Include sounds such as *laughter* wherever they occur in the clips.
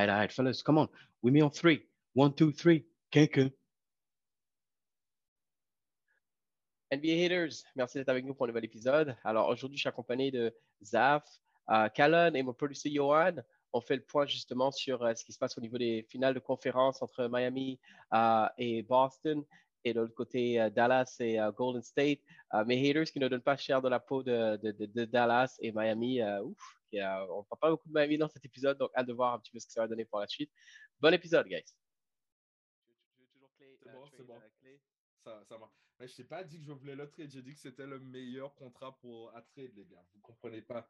Right, all right, fellas, come on. With me on three. One, two, three. Quelqu'un. NBA Haters, merci d'être avec nous pour un nouvel épisode. Alors aujourd'hui, je suis accompagné de Zaf, Callan et mon producteur Johan. On fait le point justement sur euh, ce qui se passe au niveau des finales de conférence entre Miami euh, et Boston et de l'autre côté euh, Dallas et Golden State. Mes haters qui ne donnent pas cher de la peau de, de- Dallas et Miami, ouf, euh, on ne parle pas beaucoup de Miami dans cet épisode, donc hâte de voir un petit peu ce que ça va donner pour la suite. Bon épisode, guys. C'est bon, c'est bon. Ça, ça marche. Mais je t'ai pas dit que je voulais le trade, j'ai dit que c'était le meilleur contrat pour à trade, les gars. Vous comprenez pas.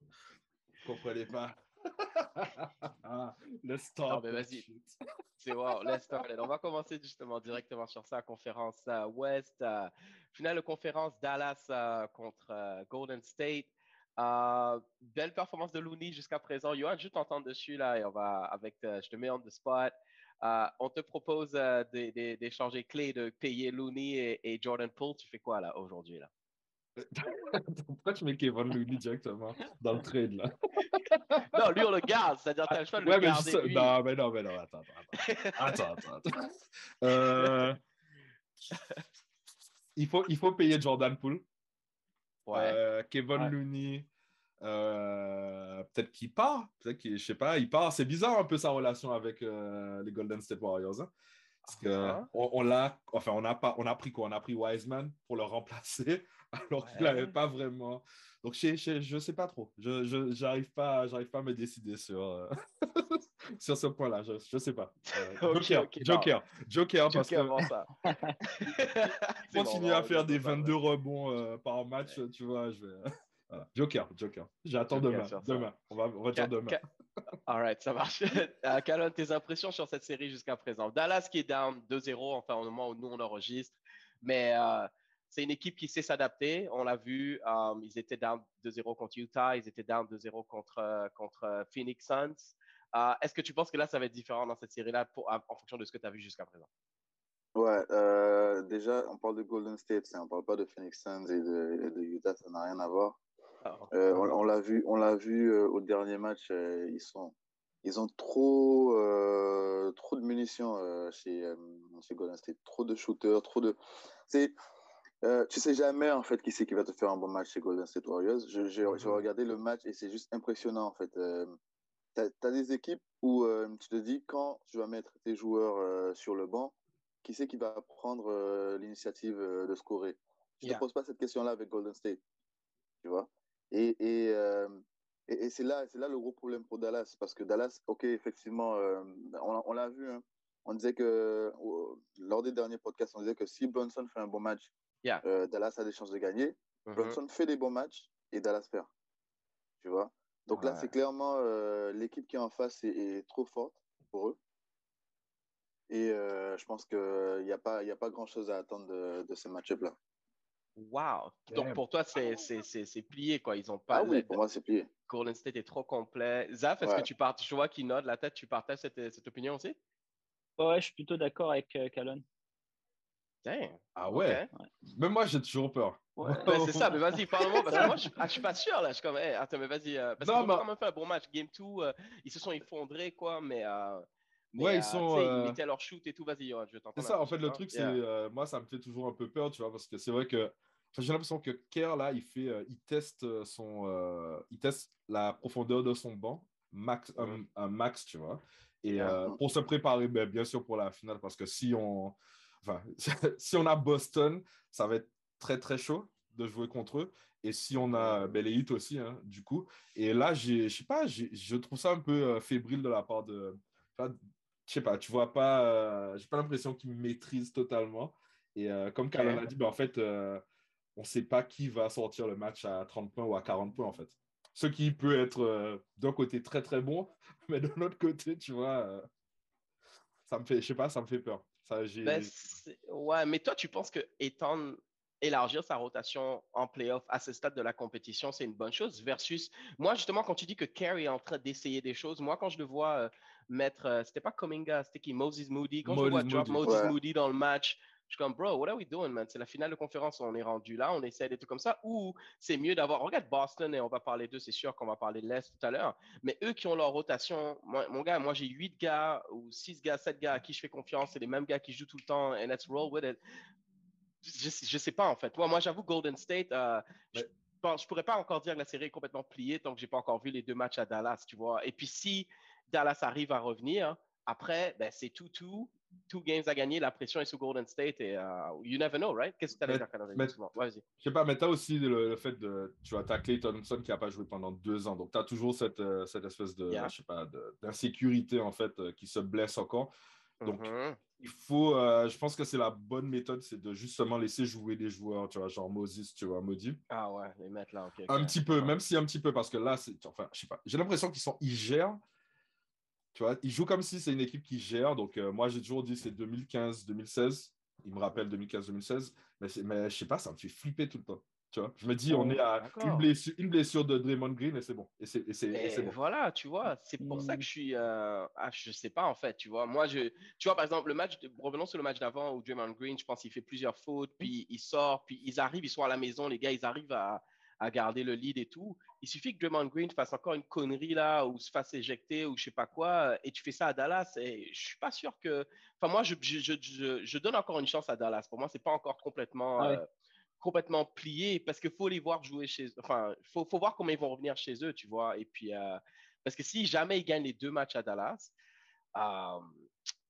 Vous comprenez pas. *laughs* Ah, le. Non, mais vas-y. *laughs* C'est wow, let's start it. On va commencer justement directement sur ça, conférence euh, Ouest. euh, finale de conférence Dallas euh, contre euh, Golden State. Euh, belle performance de Looney jusqu'à présent. Johan, je t'entends dessus là et on va avec, euh, je te mets on the spot. Euh, on te propose euh, d'é- d'é- d'échanger clé de payer Looney et, et Jordan Poole. Tu fais quoi là aujourd'hui là? *laughs* Pourquoi tu mets Kevin Looney directement dans le trade là? *laughs* Non, lui on le garde, c'est-à-dire tu as le choix de Ouais, le mais garder. juste- lui. Non, mais non, mais non, attends, attends. Attends, attends, attends. *laughs* Euh, il, faut, il faut payer Jordan Poole. Ouais. Kevin Ouais. Looney, euh, peut-être qu'il part, peut-être qu'il, je sais pas, il part. C'est bizarre un peu sa relation avec euh, les Golden State Warriors. hein. Parce que Ah. on, on l'a, enfin, on a pas, on a pris quoi? On a pris Wiseman pour le remplacer, *laughs* alors qu'il n'avait pas vraiment. Donc je, je, je sais pas trop. Je, je j'arrive pas, j'arrive pas à me décider sur euh, *laughs* sur ce point-là. Je, je sais pas. Ok, Joker, ok, non. Joker, Joker, parce que ça. *laughs* Bon, on à faire des sur ça, 22 rebonds par match, tu vois, je vais. Voilà. Joker, Joker. J'attends demain. Demain. On va, on va dire Ca- demain. ca- All right, ça marche. *laughs* Euh, Calonne, tes impressions sur cette série jusqu'à présent? Dallas qui est down 2-0, enfin au moment où nous on enregistre, mais euh, c'est une équipe qui sait s'adapter. On l'a vu, euh, ils étaient down 2-0 contre Utah, ils étaient down 2-0 contre, contre Phoenix Suns. Euh, Est-ce que tu penses que là, ça va être différent dans cette série-là pour- en en fonction de ce que tu as vu jusqu'à présent? Ouais, euh, déjà, on parle de Golden State, hein, on parle pas de Phoenix Suns et de, et de Utah, ça n'a rien à voir. Euh, on on l'a vu, on l'a vu euh, au dernier match, euh, ils sont, ils ont trop, trop de munitions chez, chez Golden State, trop de shooters, trop de, c'est, tu sais jamais en fait qui c'est qui va te faire un bon match chez Golden State Warriors. Je- J'ai regardé le match et c'est juste impressionnant en fait. T'as, t'as des équipes où tu te dis quand tu vas mettre tes joueurs sur le banc, qui c'est qui va prendre l'initiative de scorer? Tu Yeah. te poses pas cette question-là avec Golden State, tu vois? Et, et, euh, et, et c'est là, là le gros problème pour Dallas, parce que Dallas, ok, effectivement, euh, on, on l'a vu, hein. on disait que lors des derniers podcasts, on disait que si Brunson fait un bon match, Yeah. euh, Dallas a des chances de gagner. mhm. Brunson fait des bons matchs et Dallas perd, tu vois? Donc là, c'est clairement l'équipe qui est en face est, est trop forte pour eux. Et euh, je pense qu'il n'y a pas, il y a pas grand-chose à attendre de, de ce match-up-là. Wow! Donc pour toi, c'est c'est- c'est- c'est plié, quoi. Ils ont pas Ah oui, pour moi, c'est plié. Golden State est trop complet. Zaf, est-ce Ouais. que tu partages, je vois qu'il note la tête, tu partages cette, cette opinion aussi? Ouais, je suis plutôt d'accord avec euh, Calonne. Damn. Ah ouais. ok. Même moi, j'ai toujours peur. Ouais. Ouais, c'est ça, mais vas-y, parle-moi, *laughs* parce que moi, je, ah, je suis pas sûr, là. Je suis comme, hey, attends, mais vas-y. euh, parce Non, qu'ils ont quand même fait un bon match. Game 2, euh, ils se sont effondrés, quoi, mais. euh, mais, Ouais, ils euh, sont, tu sais, euh, Ils mettaient leur shoot et tout. Vas-y, je vais t'entendre. C'est ça, en fait, le ça. truc, c'est. Yeah. euh, moi, ça me fait toujours un peu peur, tu vois, parce que c'est vrai que. Enfin, j'ai l'impression que Kerr, là, il fait. euh, il teste euh, son. euh, il teste la profondeur de son banc, max, un- un, max, tu vois. Et euh, pour se préparer, ben, bien sûr, pour la finale, parce que si on. Enfin, *laughs* si on a Boston, ça va être très, très chaud de jouer contre eux. Et si on a ben, les aussi, hein, du coup. Et là, je sais pas, je trouve ça un peu fébrile de la part de. je sais pas, tu vois pas, j'ai pas l'impression qu'ils maîtrisent totalement. Et comme Callan a dit, ben, en fait, on sait pas qui va sortir le match à 30 points ou à 40 points, en fait. Ce qui peut être euh, d'un côté très très bon, *laughs* mais de l'autre côté, tu vois, euh, ça me fait, je sais pas, ça me fait peur. Ça, j'ai- Ben, ouais, mais toi, tu penses que étendre, élargir sa rotation en playoff à ce stade de la compétition, c'est une bonne chose versus moi, justement, quand tu dis que Carey est en train d'essayer des choses, moi, quand je le vois euh, mettre, euh, c'était pas Kuminga, c'était qui, Moses Moody, quand je le vois drop Moody. Moses Ouais. Moody dans le match, je suis comme, bro, what are we doing, man? C'est la finale de conférence, on est rendu là, on essaie des trucs comme ça, ou c'est mieux d'avoir, regarde Boston, et on va parler d'eux, c'est sûr qu'on va parler de l'Est tout à l'heure, mais eux qui ont leur rotation, moi, mon gars, moi j'ai 8 gars ou 6 gars, 7 gars à qui je fais confiance, c'est les mêmes gars qui jouent tout le temps, and let's roll with it. Je, je sais pas en fait. Moi, moi j'avoue, Golden State, euh, je, je pourrais pas encore dire que la série est complètement pliée tant que j'ai pas encore vu les deux matchs à Dallas, tu vois. Et puis si Dallas arrive à revenir, après, ben, c'est tout, tout, two games à gagner, la pression est sur Golden State et euh, you never know, right? Qu'est-ce que tu allais dire, Excuse-moi. Ouais, Vas-y. Je sais pas, mais tu as aussi le, le fait de. Tu vois, tu as Clay Thompson qui n'a pas joué pendant deux ans. Donc, tu as toujours cette, euh, cette espèce de. Yeah. Je sais pas, de- d'insécurité, en fait, euh, qui se blesse encore. Donc, Mhm. il faut. euh, je pense que c'est la bonne méthode, c'est de justement laisser jouer des joueurs, tu vois, genre Moses, tu vois, Maudit. Ah ouais, les mettre là, ok. Un petit peu, Ouais. même si un petit peu, parce que là, c'est. Enfin, je sais pas. J'ai l'impression qu'ils sont. Ils gèrent. Tu vois, ils jouent comme si c'est une équipe qui gère. Donc, euh, moi, j'ai toujours dit c'est 2015-2016. Il me rappelle 2015-2016. Mais, c'est- mais je sais pas, ça me fait flipper tout le temps. Tu vois, je me dis, on Oh, est à une blessure, une blessure de Draymond Green et c'est bon. Et c'est et c'est- et Et c'est bon. voilà, tu vois, c'est pour ça Mm. que je suis. euh, ah, je sais pas en fait, tu vois. Moi, je, tu vois, par exemple, le match, de- revenons sur le match d'avant où Draymond Green, je pense qu'il fait plusieurs fautes, puis il sort, puis ils arrivent, ils sont à la maison, les gars, ils arrivent à, à garder le lead et tout. Il suffit que Draymond Green fasse encore une connerie là, ou se fasse éjecter, ou je sais pas quoi, et tu fais ça à Dallas, et je suis pas sûr que. Enfin, moi, je, je, je, donne encore une chance à Dallas. Pour moi, c'est pas encore complètement. Ah ouais. euh, complètement plié parce qu'il faut les voir jouer chez enfin il faut, faut voir comment ils vont revenir chez eux tu vois et puis euh, parce que si jamais ils gagnent les deux matchs à Dallas euh,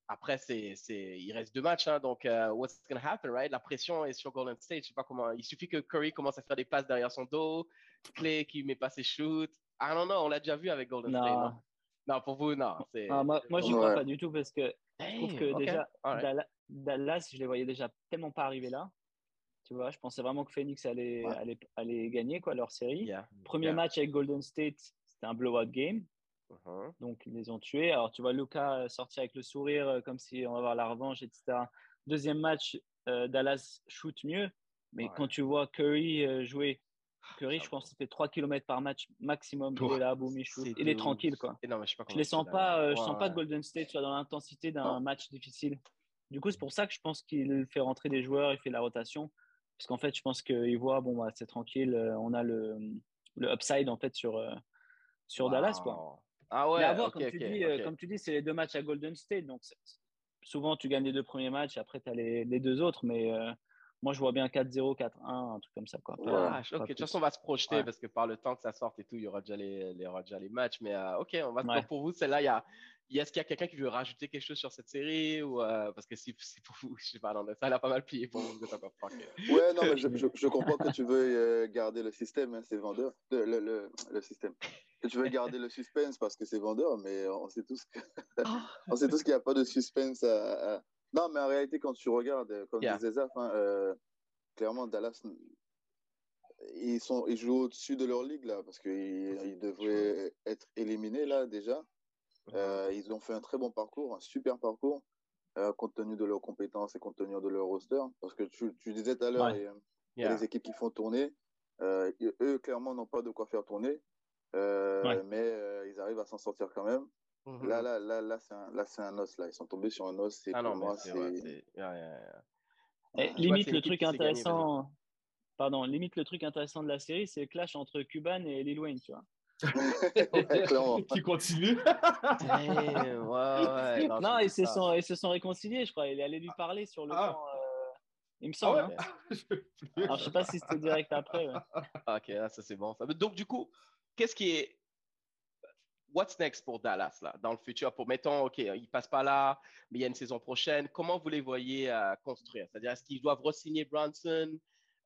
après c'est il reste deux matchs hein, donc euh, what's gonna happen right? La pression est sur Golden State je sais pas comment il suffit que Curry commence à faire des passes derrière son dos Clay qui met pas ses shoots I don't know on l'a déjà vu avec Golden State Non. non, non pour vous non Ah, moi, moi j'y Ouais. crois pas du tout parce que je trouve que Hey, déjà, Dallas, je les voyais déjà tellement pas arriver là. Tu vois, je pensais vraiment que Phoenix allait, Ouais. allait, allait gagner quoi, leur série. Yeah. Premier Yeah. match avec Golden State, c'était un blowout game. Mhm. Donc, ils les ont tués. Alors, tu vois Luca sortir avec le sourire, euh, comme si on va avoir la revanche, etc. Deuxième match, euh, Dallas shoot mieux. Mais Ouais. quand tu vois Curry euh, jouer, Curry, ça je pense qu'il fait 3 km par match maximum. Est là, boum, il shoot. Il est de tranquille, quoi. Et non, mais je les c'est sens pas, euh, je Ouais, sens pas que Golden State soit dans l'intensité d'un match difficile. Du coup, c'est pour ça que je pense qu'il fait rentrer des joueurs, il fait la rotation. Parce qu'en fait, je pense qu'il voit, bon, bah, c'est tranquille, euh, on a le, le upside en fait sur, euh, sur Dallas, quoi. Ah ouais, Mais à voir, comme, tu dis, euh, comme tu dis, c'est les deux matchs à Golden State. Donc, souvent, tu gagnes les deux premiers matchs, après, tu as les, les deux autres. Mais euh, moi, je vois bien 4-0, 4-1, un truc comme ça. Quoi. Pas- Ah, ok, de toute façon, on va se projeter Ouais. parce que par le temps que ça sorte et tout, il y aura déjà les, il y aura déjà les matchs. Mais euh, ok, on va Ouais. donc pour vous, celle-là, il y a, il y a- est-ce qu'il y a quelqu'un qui veut rajouter quelque chose sur cette série ou euh, parce que si c'est pour vous, *laughs* je sais pas, non, ça elle a pas mal plié pour vous, vous êtes encore fucké. Ouais, non, mais je, je, je comprends que tu veux euh, garder le système, hein, c'est vendeur. Le, le, le, le système. Que tu veux garder le suspense parce que c'est vendeur, mais on sait tous que- *laughs* on sait tous qu'il n'y a pas de suspense. à- à- Non, mais en réalité, quand tu regardes, euh, comme Yeah. disait Zaf, hein, euh, clairement, Dallas, ils, sont, ils jouent au-dessus de leur ligue, là, parce qu'ils ils devraient être éliminés, là, déjà. Euh, ils ont fait un très bon parcours, un super parcours, euh, compte tenu de leurs compétences et compte tenu de leur roster. Parce que tu, tu disais tout à l'heure, Ouais. Yeah. les équipes qui font tourner. Eux, clairement, n'ont pas de quoi faire tourner. Ouais. Mais ils arrivent à s'en sortir quand même. Mhm. Là, là, là, là, c'est un, os. Là. Ils sont tombés sur un os. Ah non, moi, c'est ouais, yeah, yeah, yeah. Vois, limite, le truc intéressant. Pardon, limite le truc intéressant de la série, c'est le clash entre Cuban et Lil Wayne, tu vois. *laughs* *laughs* Qui continue. Damn, *laughs* ouais, ouais, non, ils se, sont, ils se sont réconciliés, je crois. Il est allé lui parler sur le Ah. camp, euh, il me Ah semble. ouais? hein. Alors, je sais pas si c'était direct après. ouais. Ah, Ok, là, ça c'est bon. Donc, du coup, qu'est-ce qui est. What's next pour Dallas, là, dans le futur? Pour, mettons, OK, ils passent pas là, mais il y a une saison prochaine. Comment vous les voyez euh, construire? C'est-à-dire, est-ce qu'ils doivent re-signer Bronson,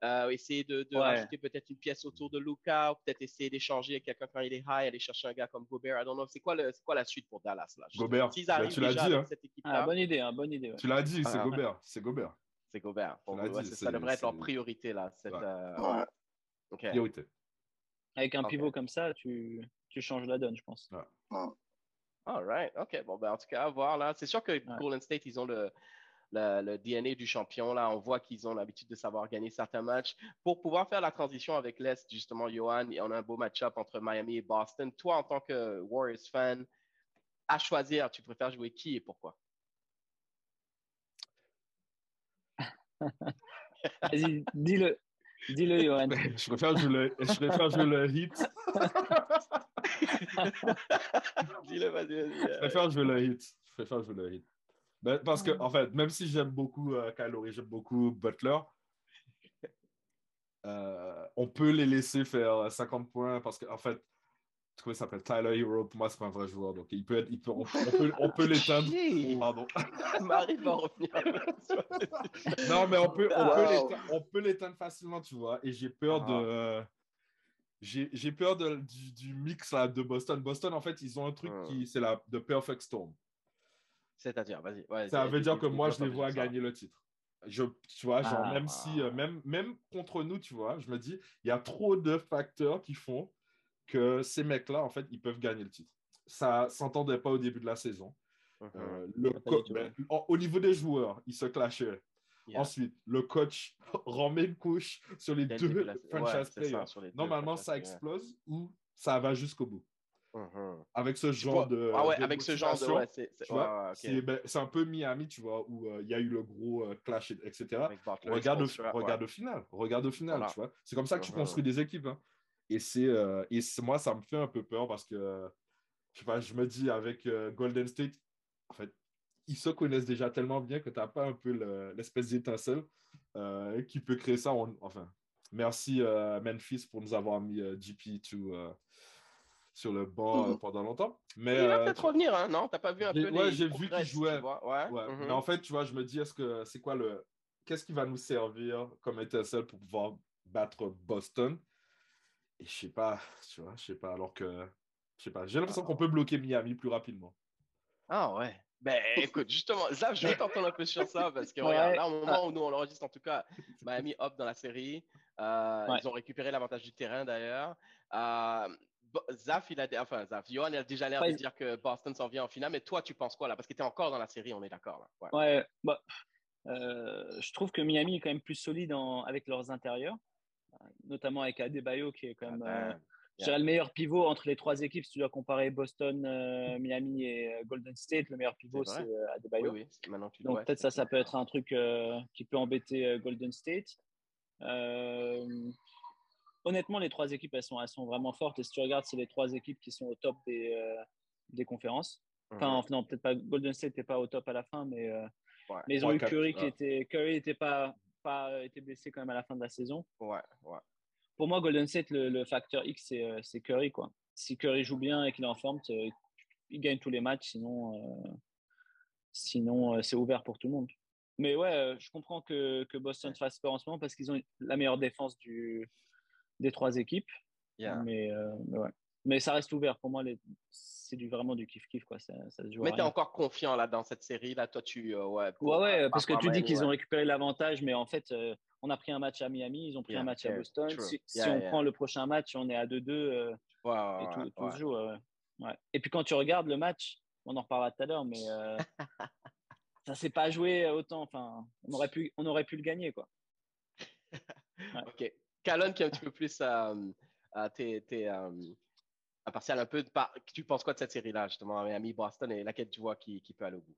euh, essayer de, de Ouais. rajouter peut-être une pièce autour de Luca, ou peut-être essayer d'échanger avec quelqu'un quand il est high, aller chercher un gars comme Gobert? I don't know. C'est quoi, le- c'est quoi la suite pour Dallas, là? justement? Gobert. Ben, arrivent tu l'as dit, hein. cette Ah, bonne idée, hein, bonne idée. ouais. Tu l'as dit, c'est Ah, Gobert. C'est Gobert. c'est Gobert. Ouais, dit, ça devrait être leur priorité, là. Cette, Ouais. euh. Priorité. Avec un pivot comme ça, tu, tu changes la donne, je pense. All right. OK. Bon, ben, en tout cas, à voir là. C'est sûr que Golden State, ils ont le, le, le DNA du champion. Là, on voit qu'ils ont l'habitude de savoir gagner certains matchs. Pour pouvoir faire la transition avec l'Est, justement, Johan, on a un beau match-up entre Miami et Boston. Toi, en tant que Warriors fan, à choisir, tu préfères jouer qui et pourquoi? *laughs* Vas-y, dis-le. Dis-le, Johan. Je préfère jouer le, je préfère jouer le hit. Dis-le, vas-y, vas-y. Je préfère jouer le hit. Je préfère jouer le hit. Ben, parce que, en fait, même si j'aime beaucoup euh, j'aime beaucoup Butler, euh, on peut les laisser faire 50 points parce qu'en en fait, comment il s'appelle Tyler Hero, pour moi, c'est pas un vrai joueur. Donc, il peut être, il peut, on, on peut, on peut *laughs* l'éteindre. Pardon. *laughs* Marie va revenir. *laughs* non, mais on peut, on, peut l'éteindre, on peut l'éteindre facilement, tu vois. Et j'ai peur Ah. de. euh, j'ai peur de, du, du mix là, de Boston. Boston, en fait, ils ont un truc Ah. qui. C'est la The Perfect Storm. C'est-à-dire, vas-y. Ouais, Ça veut dire que moi, je les vois gagner le titre. Je, tu vois, genre, Ah. même si, euh, même, même contre nous, tu vois, je me dis, il y a trop de facteurs qui font que ces mecs-là, en fait, ils peuvent gagner le titre. Ça s'entendait pas au début de la saison. Mhm. Euh, le tout, ben, en- au niveau des joueurs, ils se clashaient. Yeah. Ensuite, le coach *laughs* remet une couche sur les deux franchise ouais, c'est ça, players. les Normalement, ça explose ou ça va jusqu'au bout. Mhm. Avec ce genre de. ah ouais, de avec ce genre de. Ouais, c'est ben, c'est un peu Miami, tu vois, où euh, il y a eu le gros euh, clash, et- etc. Regarde, au, regarde au final. Regarde au final, Voilà. tu vois. C'est comme ça que tu Mhm. construis des équipes. hein. Et, c'est, euh, et c'est- moi, ça me fait un peu peur parce que, euh, je sais pas, je me dis avec euh, Golden State, en fait, ils se connaissent déjà tellement bien que tu n'as pas un peu le- l'espèce d'étincelle euh, qui peut créer ça. On- enfin, merci Memphis pour nous avoir mis euh, GP2 euh, sur le banc Mhm. pendant longtemps. Mais, Il va peut-être revenir, hein, non? T'as pas vu un peu ouais, j'ai vu qu'il jouait. Ouais. Ouais, mhm. mais en fait, tu vois, je me dis, est-ce que c'est quoi le. Qu'est-ce qui va nous servir comme étincelle pour pouvoir battre Boston? Et je sais pas, tu vois, je sais pas, alors que. Je sais pas, j'ai l'impression qu'on peut bloquer Miami plus rapidement. Ah ouais. Ben écoute, justement, Zaf, je vais t'entendre un peu sur ça parce que Ouais. regarde, là, au moment où nous on l'enregistre, en tout cas, Miami hop dans la série. Euh, Ouais. Ils ont récupéré l'avantage du terrain d'ailleurs. Euh, Zaf, il a, dé- enfin, Zaf, Johan il a déjà l'air Ouais. de dire que Boston s'en vient en finale, mais toi, tu penses quoi là? Parce que tu es encore dans la série, on est d'accord. Ouais. Ouais, bah, euh, je trouve que Miami est quand même plus solide en- avec leurs intérieurs, notamment avec Adebayo qui est quand même Ah, euh, ben, je dirais le meilleur pivot entre les trois équipes. Si tu dois comparer Boston, euh, Miami et euh, Golden State, le meilleur pivot C'est euh, Adebayo. oui, c'est- maintenant tu Donc peut-être ça, ça peut être un truc euh, qui peut embêter euh, Golden State. Euh, honnêtement, les trois équipes, elles sont, elles sont vraiment fortes. Et si tu regardes, c'est les trois équipes qui sont au top des, euh, des conférences. Enfin, Mhm. non, peut-être pas. Golden State n'était pas au top à la fin, mais, euh, Ouais. mais ils ont eu Curry qui était. Curry était pas, pas été blessé quand même à la fin de la saison. Ouais, ouais. Pour moi, Golden State, le, le facteur X, c'est euh, c'est Curry. Quoi. Si Curry joue bien et qu'il est en forme, c'est- il gagne tous les matchs. Sinon, euh, sinon euh, c'est ouvert pour tout le monde. Mais ouais, euh, je comprends que, que Boston fasse peur en ce moment parce qu'ils ont la meilleure défense du, des trois équipes. Yeah. Mais, euh, mais ouais. Mais ça reste ouvert. Pour moi, les- c'est du, vraiment du kiff-kiff. Quoi. Ça, ça se joue à Mais tu es encore confiant là dans cette série là, toi tu euh, ouais. Ouais, pour- ouais, par parce que tu à dis qu'ils ouais. ont récupéré l'avantage, mais en fait, euh, on a pris un match à Miami, ils ont pris Yeah, un match à Boston. true. Si, on prend le prochain match, on est à 2-2 euh, et ouais, tout, tout ouais. se joue. ouais. Ouais. Et puis quand tu regardes le match, on en reparlera tout à l'heure, mais euh, *laughs* ça s'est pas joué autant. Enfin, on aurait pu, on aurait pu le gagner, quoi. *laughs* Ok. Calonne qui est un petit peu plus euh, euh, t'es, t'es, euh, impartial un peu. de par- Tu penses quoi de cette série-là, justement, Miami, Boston, et laquelle tu vois qui, qui peut aller au bout?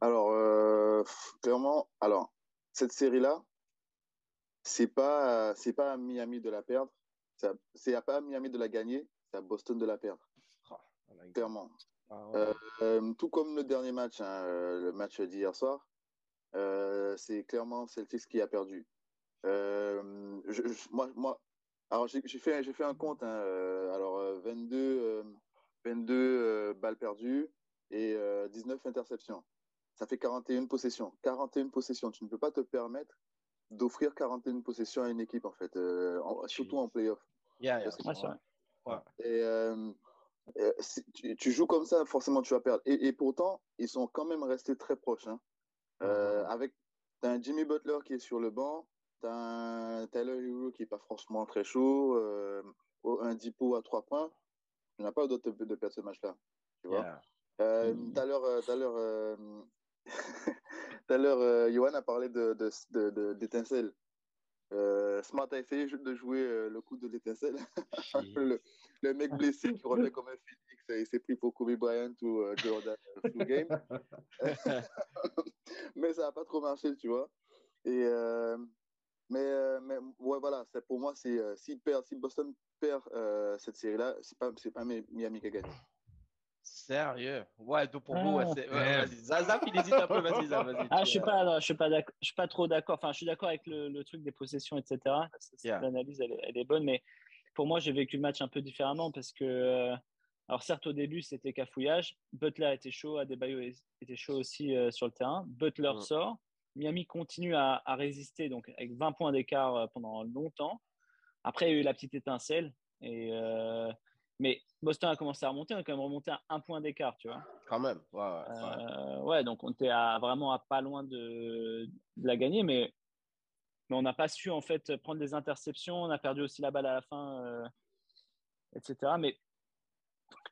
Alors, euh, clairement, alors, cette série-là, c'est pas, c'est pas à Miami de la perdre. C'est à- pas à Miami de la gagner, c'est à Boston de la perdre, clairement. Ah, ouais. Euh, euh, tout comme le dernier match, hein, le match d'hier soir, c'est clairement Celtics qui a perdu. Je- je- moi, moi, alors j'ai fait, fait un compte. hein, euh, alors euh, 22, euh, 22 euh, balles perdues et euh, 19 interceptions. Ça fait 41 possessions. 41 possessions. Tu ne peux pas te permettre d'offrir 41 possessions à une équipe, en fait, en- surtout en playoff. Yeah, yeah, Ouais. Et si tu, tu joues comme ça, forcément, tu vas perdre. Et, et pourtant, ils sont quand même restés très proches. Hein. Avec, un Jimmy Butler qui est sur le banc, t'as un Tyler Hero qui est pas franchement très chaud, euh, un dépôt à trois points, il n'a pas d'autre de, de perdre ce match-là. Tu vois euh, mm. Tout à l'heure, tout à l'heure, *laughs* tout Johan a parlé de, d'étincelle. Euh, Smart a essayé de jouer euh, le coup de l'étincelle. *laughs* le, le, mec blessé qui revient comme un phoenix, il s'est pris pour Kobe Bryant ou euh, Jordan full *laughs* game. mais ça n'a pas trop marché, tu vois. Et, mais, mais ouais, voilà, pour moi, c'est si, si Boston perd cette série-là, c'est pas, pas Miami qui a gagné. Sérieux? Ouais, donc pour vous, ouais, ah, vas-y. Zazap, il hésite un peu, vas-y, vas-y. Ah, je suis pas, je suis pas je suis pas trop d'accord. Enfin, je suis d'accord avec le, le, truc des possessions, etc. L'analyse, elle, elle, est bonne, mais pour moi, j'ai vécu le match un peu différemment parce que, euh, alors certes, au début, c'était cafouillage. Butler était chaud, Adebayo était chaud aussi euh, sur le terrain. Butler sort. Miami continue à, à, résister, donc avec 20 points d'écart euh, pendant longtemps. Après, il y a eu la petite étincelle et mais Boston a commencé à remonter, on a quand même remonté à un point d'écart, tu vois. Quand même, ouais, ouais, ouais. donc on était à, vraiment à pas loin de, la gagner, mais, mais on n'a pas su en fait prendre des interceptions, on a perdu aussi la balle à la fin, euh, etc. Mais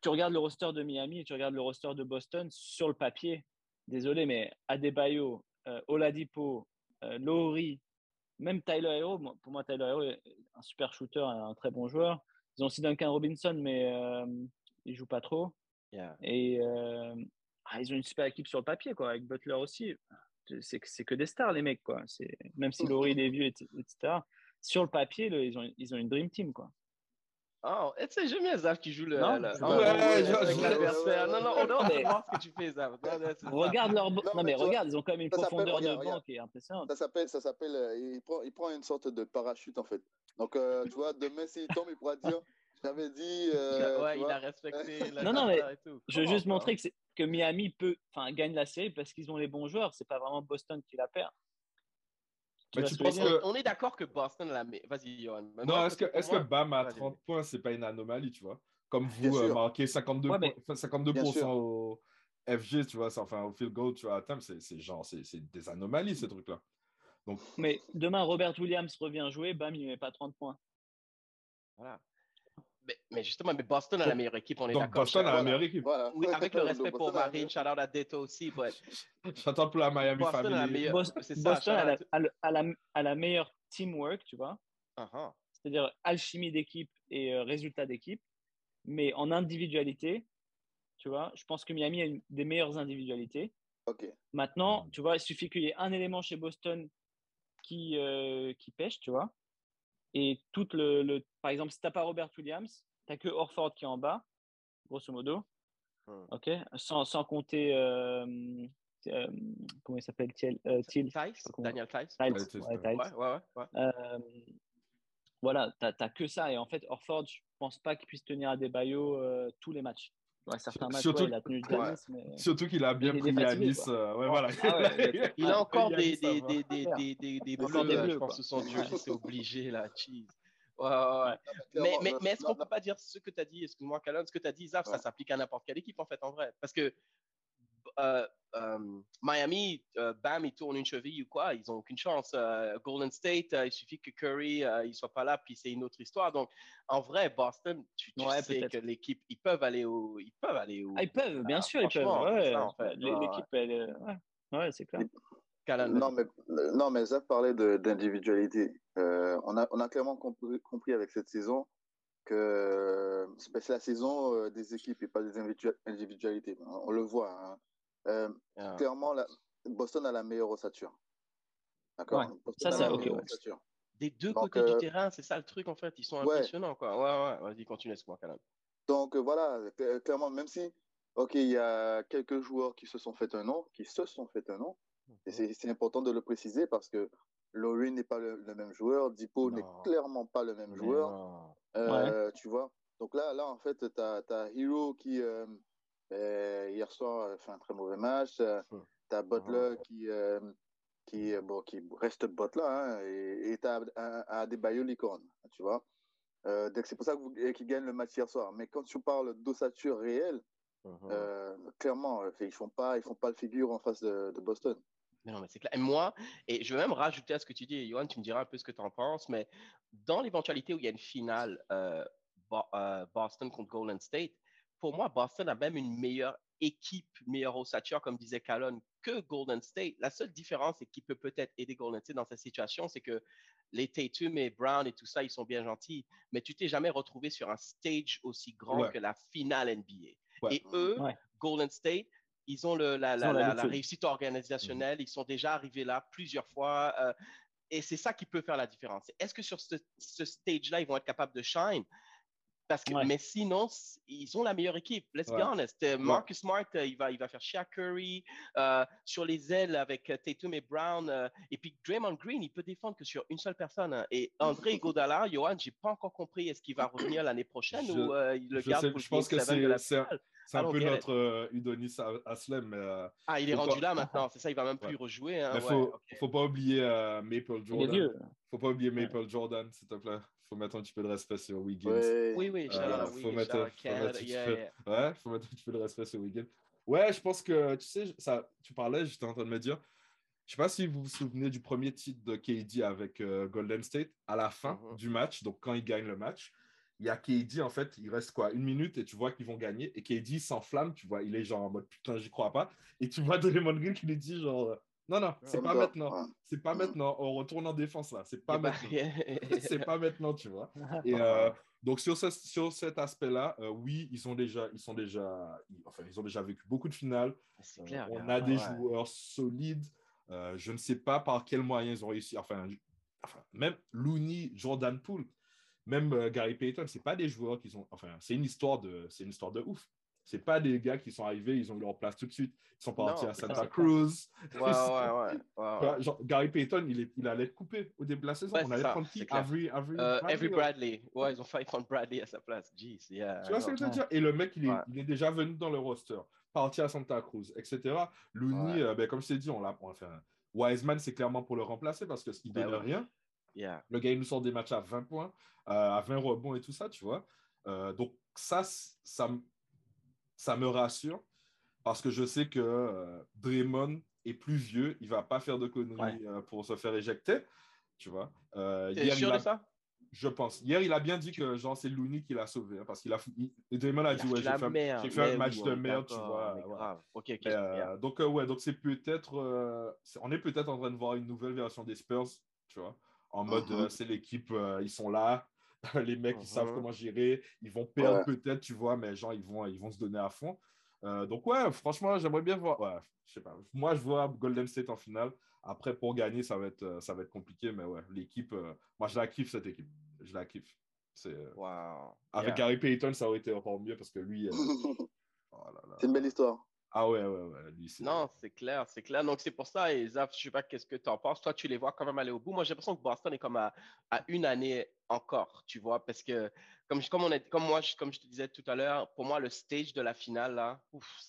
tu regardes le roster de Miami, tu regardes le roster de Boston sur le papier, désolé, mais Adebayo, euh, Oladipo, euh, Lowry, même Tyler Hero, pour moi Tyler Hero est un super shooter, un très bon joueur. Ils ont aussi Duncan Robinson, mais euh, il joue pas trop. Et euh, ah, ils ont une super équipe sur le papier, quoi, avec Butler aussi. C'est, c'est que des stars, les mecs, quoi. C'est, même si Laurie est vieux, etc. Sur le papier, ils, ont, ils ont une dream team, quoi. Oh, tu sais, j'aime bien Zaf qui joue le. Non, avec l'adversaire. Non, non, on doit mais... ce que tu fais, Zaf? regarde leur. Non, mais, regarde, ils ont quand même une profondeur de banc qui est impressionnante. Ça s'appelle, ça s'appelle, euh, il, prend, il prend une sorte de parachute, en fait. Donc, euh, tu vois, demain, s'il tombe, il pourra dire j'avais dit. Euh, ouais, *laughs* il a respecté. *laughs* La non, non, mais je veux juste montrer que, que Miami peut, enfin, gagne la série parce qu'ils ont les bons joueurs. C'est pas vraiment Boston qui la perd. Mais tu penses que... On est d'accord que Boston la met. Vas-y, Johan. Non, est-ce que, est que Bam à 30 points, c'est pas une anomalie, tu vois? Comme vous euh, marquez 52%, ouais, mais... 52 au FG, tu vois, enfin au field goal, tu vois, à c'est genre, c'est des anomalies, ces trucs-là. Donc... Mais demain, Robert Williams revient jouer, Bam, il met pas 30 points. Voilà. Mais, justement, mais Boston a la meilleure équipe, on est d'accord. Boston a la meilleure équipe. Oui, avec le respect pour Marine, shout out à Deto aussi. J'attends *laughs* pour la Miami Boston Family. A la meilleure, Boston a, la, a, la, a, la, meilleure teamwork, tu vois. Uh-huh. C'est-à-dire alchimie d'équipe et euh, résultat d'équipe. Mais en individualité, tu vois, je pense que Miami a une des meilleures individualités. Okay. Maintenant, tu vois, il suffit qu'il y ait un élément chez Boston qui, euh, qui pêche, tu vois. Et tout le, le, par exemple, si tu n'as pas Robert Williams, tu n'as que Orford qui est en bas, grosso modo. Hmm. OK sans, sans compter. Euh, euh, comment il s'appelle euh, Daniel Tice. Ouais, ouais, ouais, ouais. Euh, voilà, tu n'as que ça. Et en fait, Orford, je ne pense pas qu'il puisse tenir à des baillots tous les matchs. Ouais, certains matchs, surtout, il a tenu ouais. mais... Surtout qu'il a bien pris à Nice. Euh, ouais, voilà. Ah *laughs* il a encore des, des, des, des, des, des, des bleus, bleus, je pense, sous son jersey, c'est obligé, là. Cheese. Ouais, ouais, Mais, mais, mais est-ce qu'on peut pas dire ce que tu as dit, excuse-moi, Calonne, ce que tu as dit, Zaf, ça s'applique à n'importe quelle équipe, en fait, en vrai. Parce que euh, euh, Miami, euh, bam, ils tournent une cheville ou quoi, ils n'ont aucune chance. Golden State, il suffit que Curry il soit pas là, puis c'est une autre histoire. Donc, en vrai, Boston, tu, tu sais que l'équipe, ils peuvent aller au, ils peuvent aller au. Ah, ils peuvent, bien sûr, ils peuvent. Ouais, en fait. L'équipe, elle, ouais, c'est clair. Non mais, non, mais Zaf parlait d'individualité. on, a, on a clairement compris, compris avec cette saison que c'est la saison des équipes et pas des individualités. On le voit. Hein. Euh, ah. Clairement, la... Boston a la meilleure ossature. D'accord Ça, c'est ok. Des deux côtés du euh, terrain, c'est ça le truc en fait. Ils sont impressionnants. Quoi. Ouais, ouais, vas-y, continue, moi quand même. Donc euh, voilà, clairement, même si, ok, il y a quelques joueurs qui se sont fait un nom, qui se sont fait un nom, et mhm. c'est important de le préciser parce que Laurie n'est pas le, même joueur, Dipo n'est clairement pas le même joueur. Tu vois Donc là, là, en fait, tu as, as, Hero qui, euh, hier soir, fait un très mauvais match. Euh, hum. Tu as Butler qui, euh, qui, bon, qui reste Butler hein, et tu as Adebayo Licorne, tu vois. donc c'est pour ça qu'il gagne le match hier soir. Mais quand tu parles d'ossature réelle, hum. clairement, ils ne font, pas, ils font pas le figure en face de, Boston. Non, mais c'est clair. Et moi, et je veux même rajouter à ce que tu dis, Johan, tu me diras un peu ce que tu en penses, mais dans l'éventualité où il y a une finale Boston contre Golden State, pour moi, Boston a même une meilleure équipe, meilleure ossature, comme disait Callon, que Golden State. La seule différence et qui peut peut-être aider Golden State dans cette situation, c'est que les Tatum et Brown et tout ça, ils sont bien gentils, mais tu t'es jamais retrouvé sur un stage aussi grand que la finale NBA. Et eux, Golden State, ils ont le, la, réussite organisationnelle, mhm. ils sont déjà arrivés là plusieurs fois. Euh, et c'est ça qui peut faire la différence. Est-ce que sur ce, ce stage-là, ils vont être capables de shine? Parce que, Mais sinon, ils ont la meilleure équipe. Let's be honest. Euh, Marcus Smart, euh, il, va, il va faire Shaq Curry euh, sur les ailes avec Tatum et Brown. et puis Draymond Green, il peut défendre que sur une seule personne. Hein. Et André Godala, *laughs* Johan, j'ai pas encore compris est-ce qu'il va revenir l'année prochaine ou le garde Je pense que c'est c'est un peu notre Udonis Aslem. Mais, ah, il est rendu là *laughs* maintenant, c'est ça, il va même plus rejouer. Hein. Il faut, faut pas oublier Maple Jordan. Il faut pas oublier Maple Jordan, s'il te plaît faut mettre un petit peu de respect sur Wiggins. Oui, oui, euh, faut, mettre, un petit peu de respect sur Wiggins. Ouais, je pense que, tu sais, ça, tu parlais, j'étais en train de me dire, je sais pas si vous vous souvenez du premier titre de KD avec euh, Golden State à la fin mhm. du match, donc quand il gagne le match. Il y a KD, en fait, il reste quoi, une minute et tu vois qu'ils vont gagner. Et KD s'enflamme, tu vois, il est genre en mode putain, j'y crois pas. Et tu vois Draymond Green qui lui dit genre, non, non, c'est pas maintenant. C'est pas maintenant. On retourne en défense là. C'est pas bah, maintenant. *laughs* c'est pas maintenant, tu vois. *laughs* Et euh, donc sur, ce, sur cet aspect-là, euh, oui, ils sont déjà, ils sont déjà, enfin, ils ont déjà vécu beaucoup de finales. Clair, euh, on a des joueurs solides. je ne sais pas par quels moyens ils ont réussi. Enfin, enfin même Looney, Jordan Poole, même Gary Payton, c'est pas des joueurs qui sont. Enfin, c'est une histoire de, c'est une histoire de ouf. C'est pas des gars qui sont arrivés, ils ont eu leur place tout de suite. Ils sont partis à Santa Cruz. Ouais, ouais, ouais, *laughs* Genre, Gary Payton, il, est, il allait être coupé au début de la saison. On allait prendre qui? Avery, Avery, euh, Bradley, Bradley. Ouais, ils ont failli prendre Bradley à sa place. Jeez, yeah. Tu vois ce que je veux dire? Et le mec, il est, il est déjà venu dans le roster, parti à Santa Cruz, etc. Looney, euh, ben, comme je t'ai dit, on l'a. Enfin, Wiseman, c'est clairement pour le remplacer parce qu'il ne ben donne rien. Yeah. Le gars, il nous sort des matchs à 20 points, euh, à 20 rebonds et tout ça, tu vois. donc, ça, ça, ça me rassure parce que je sais que euh, Draymond est plus vieux, il va pas faire de conneries euh, pour se faire éjecter, tu vois. Euh, hier, sûr de ça? Je pense. Hier, il a bien dit que c'est Looney qui l'a sauvé hein, parce qu'il a Draymond a dit ouais, j'ai fait, fait un match de merde, tu vois. donc ouais, donc c'est peut-être, on est peut-être en train de voir une nouvelle version des Spurs, tu vois, en mode uh-huh. c'est l'équipe, ils sont là, *laughs* les mecs, ils savent uh-huh. comment gérer. Ils vont perdre peut-être, tu vois, mais genre, ils vont, ils vont se donner à fond. Euh, donc, ouais, franchement, j'aimerais bien voir. Ouais, je sais pas. Moi, je vois Golden State en finale. Après, pour gagner, ça va être, euh, ça va être compliqué, mais ouais, l'équipe, euh, moi, je la kiffe, cette équipe. Je la kiffe. C'est, Avec Harry Payton, ça aurait été encore mieux parce que lui. *laughs* Oh c'est une belle histoire. Ah ouais, ouais, ouais. Lui, non, c'est clair, c'est clair. Donc, c'est pour ça, et Zaf, je sais pas qu'est-ce que tu en penses. Toi, tu les vois quand même aller au bout. Moi, j'ai l'impression que Boston est comme à, à, une année encore, tu vois, parce que comme, comme, on est, comme moi, comme je te disais tout à l'heure, pour moi, le stage de la finale, là,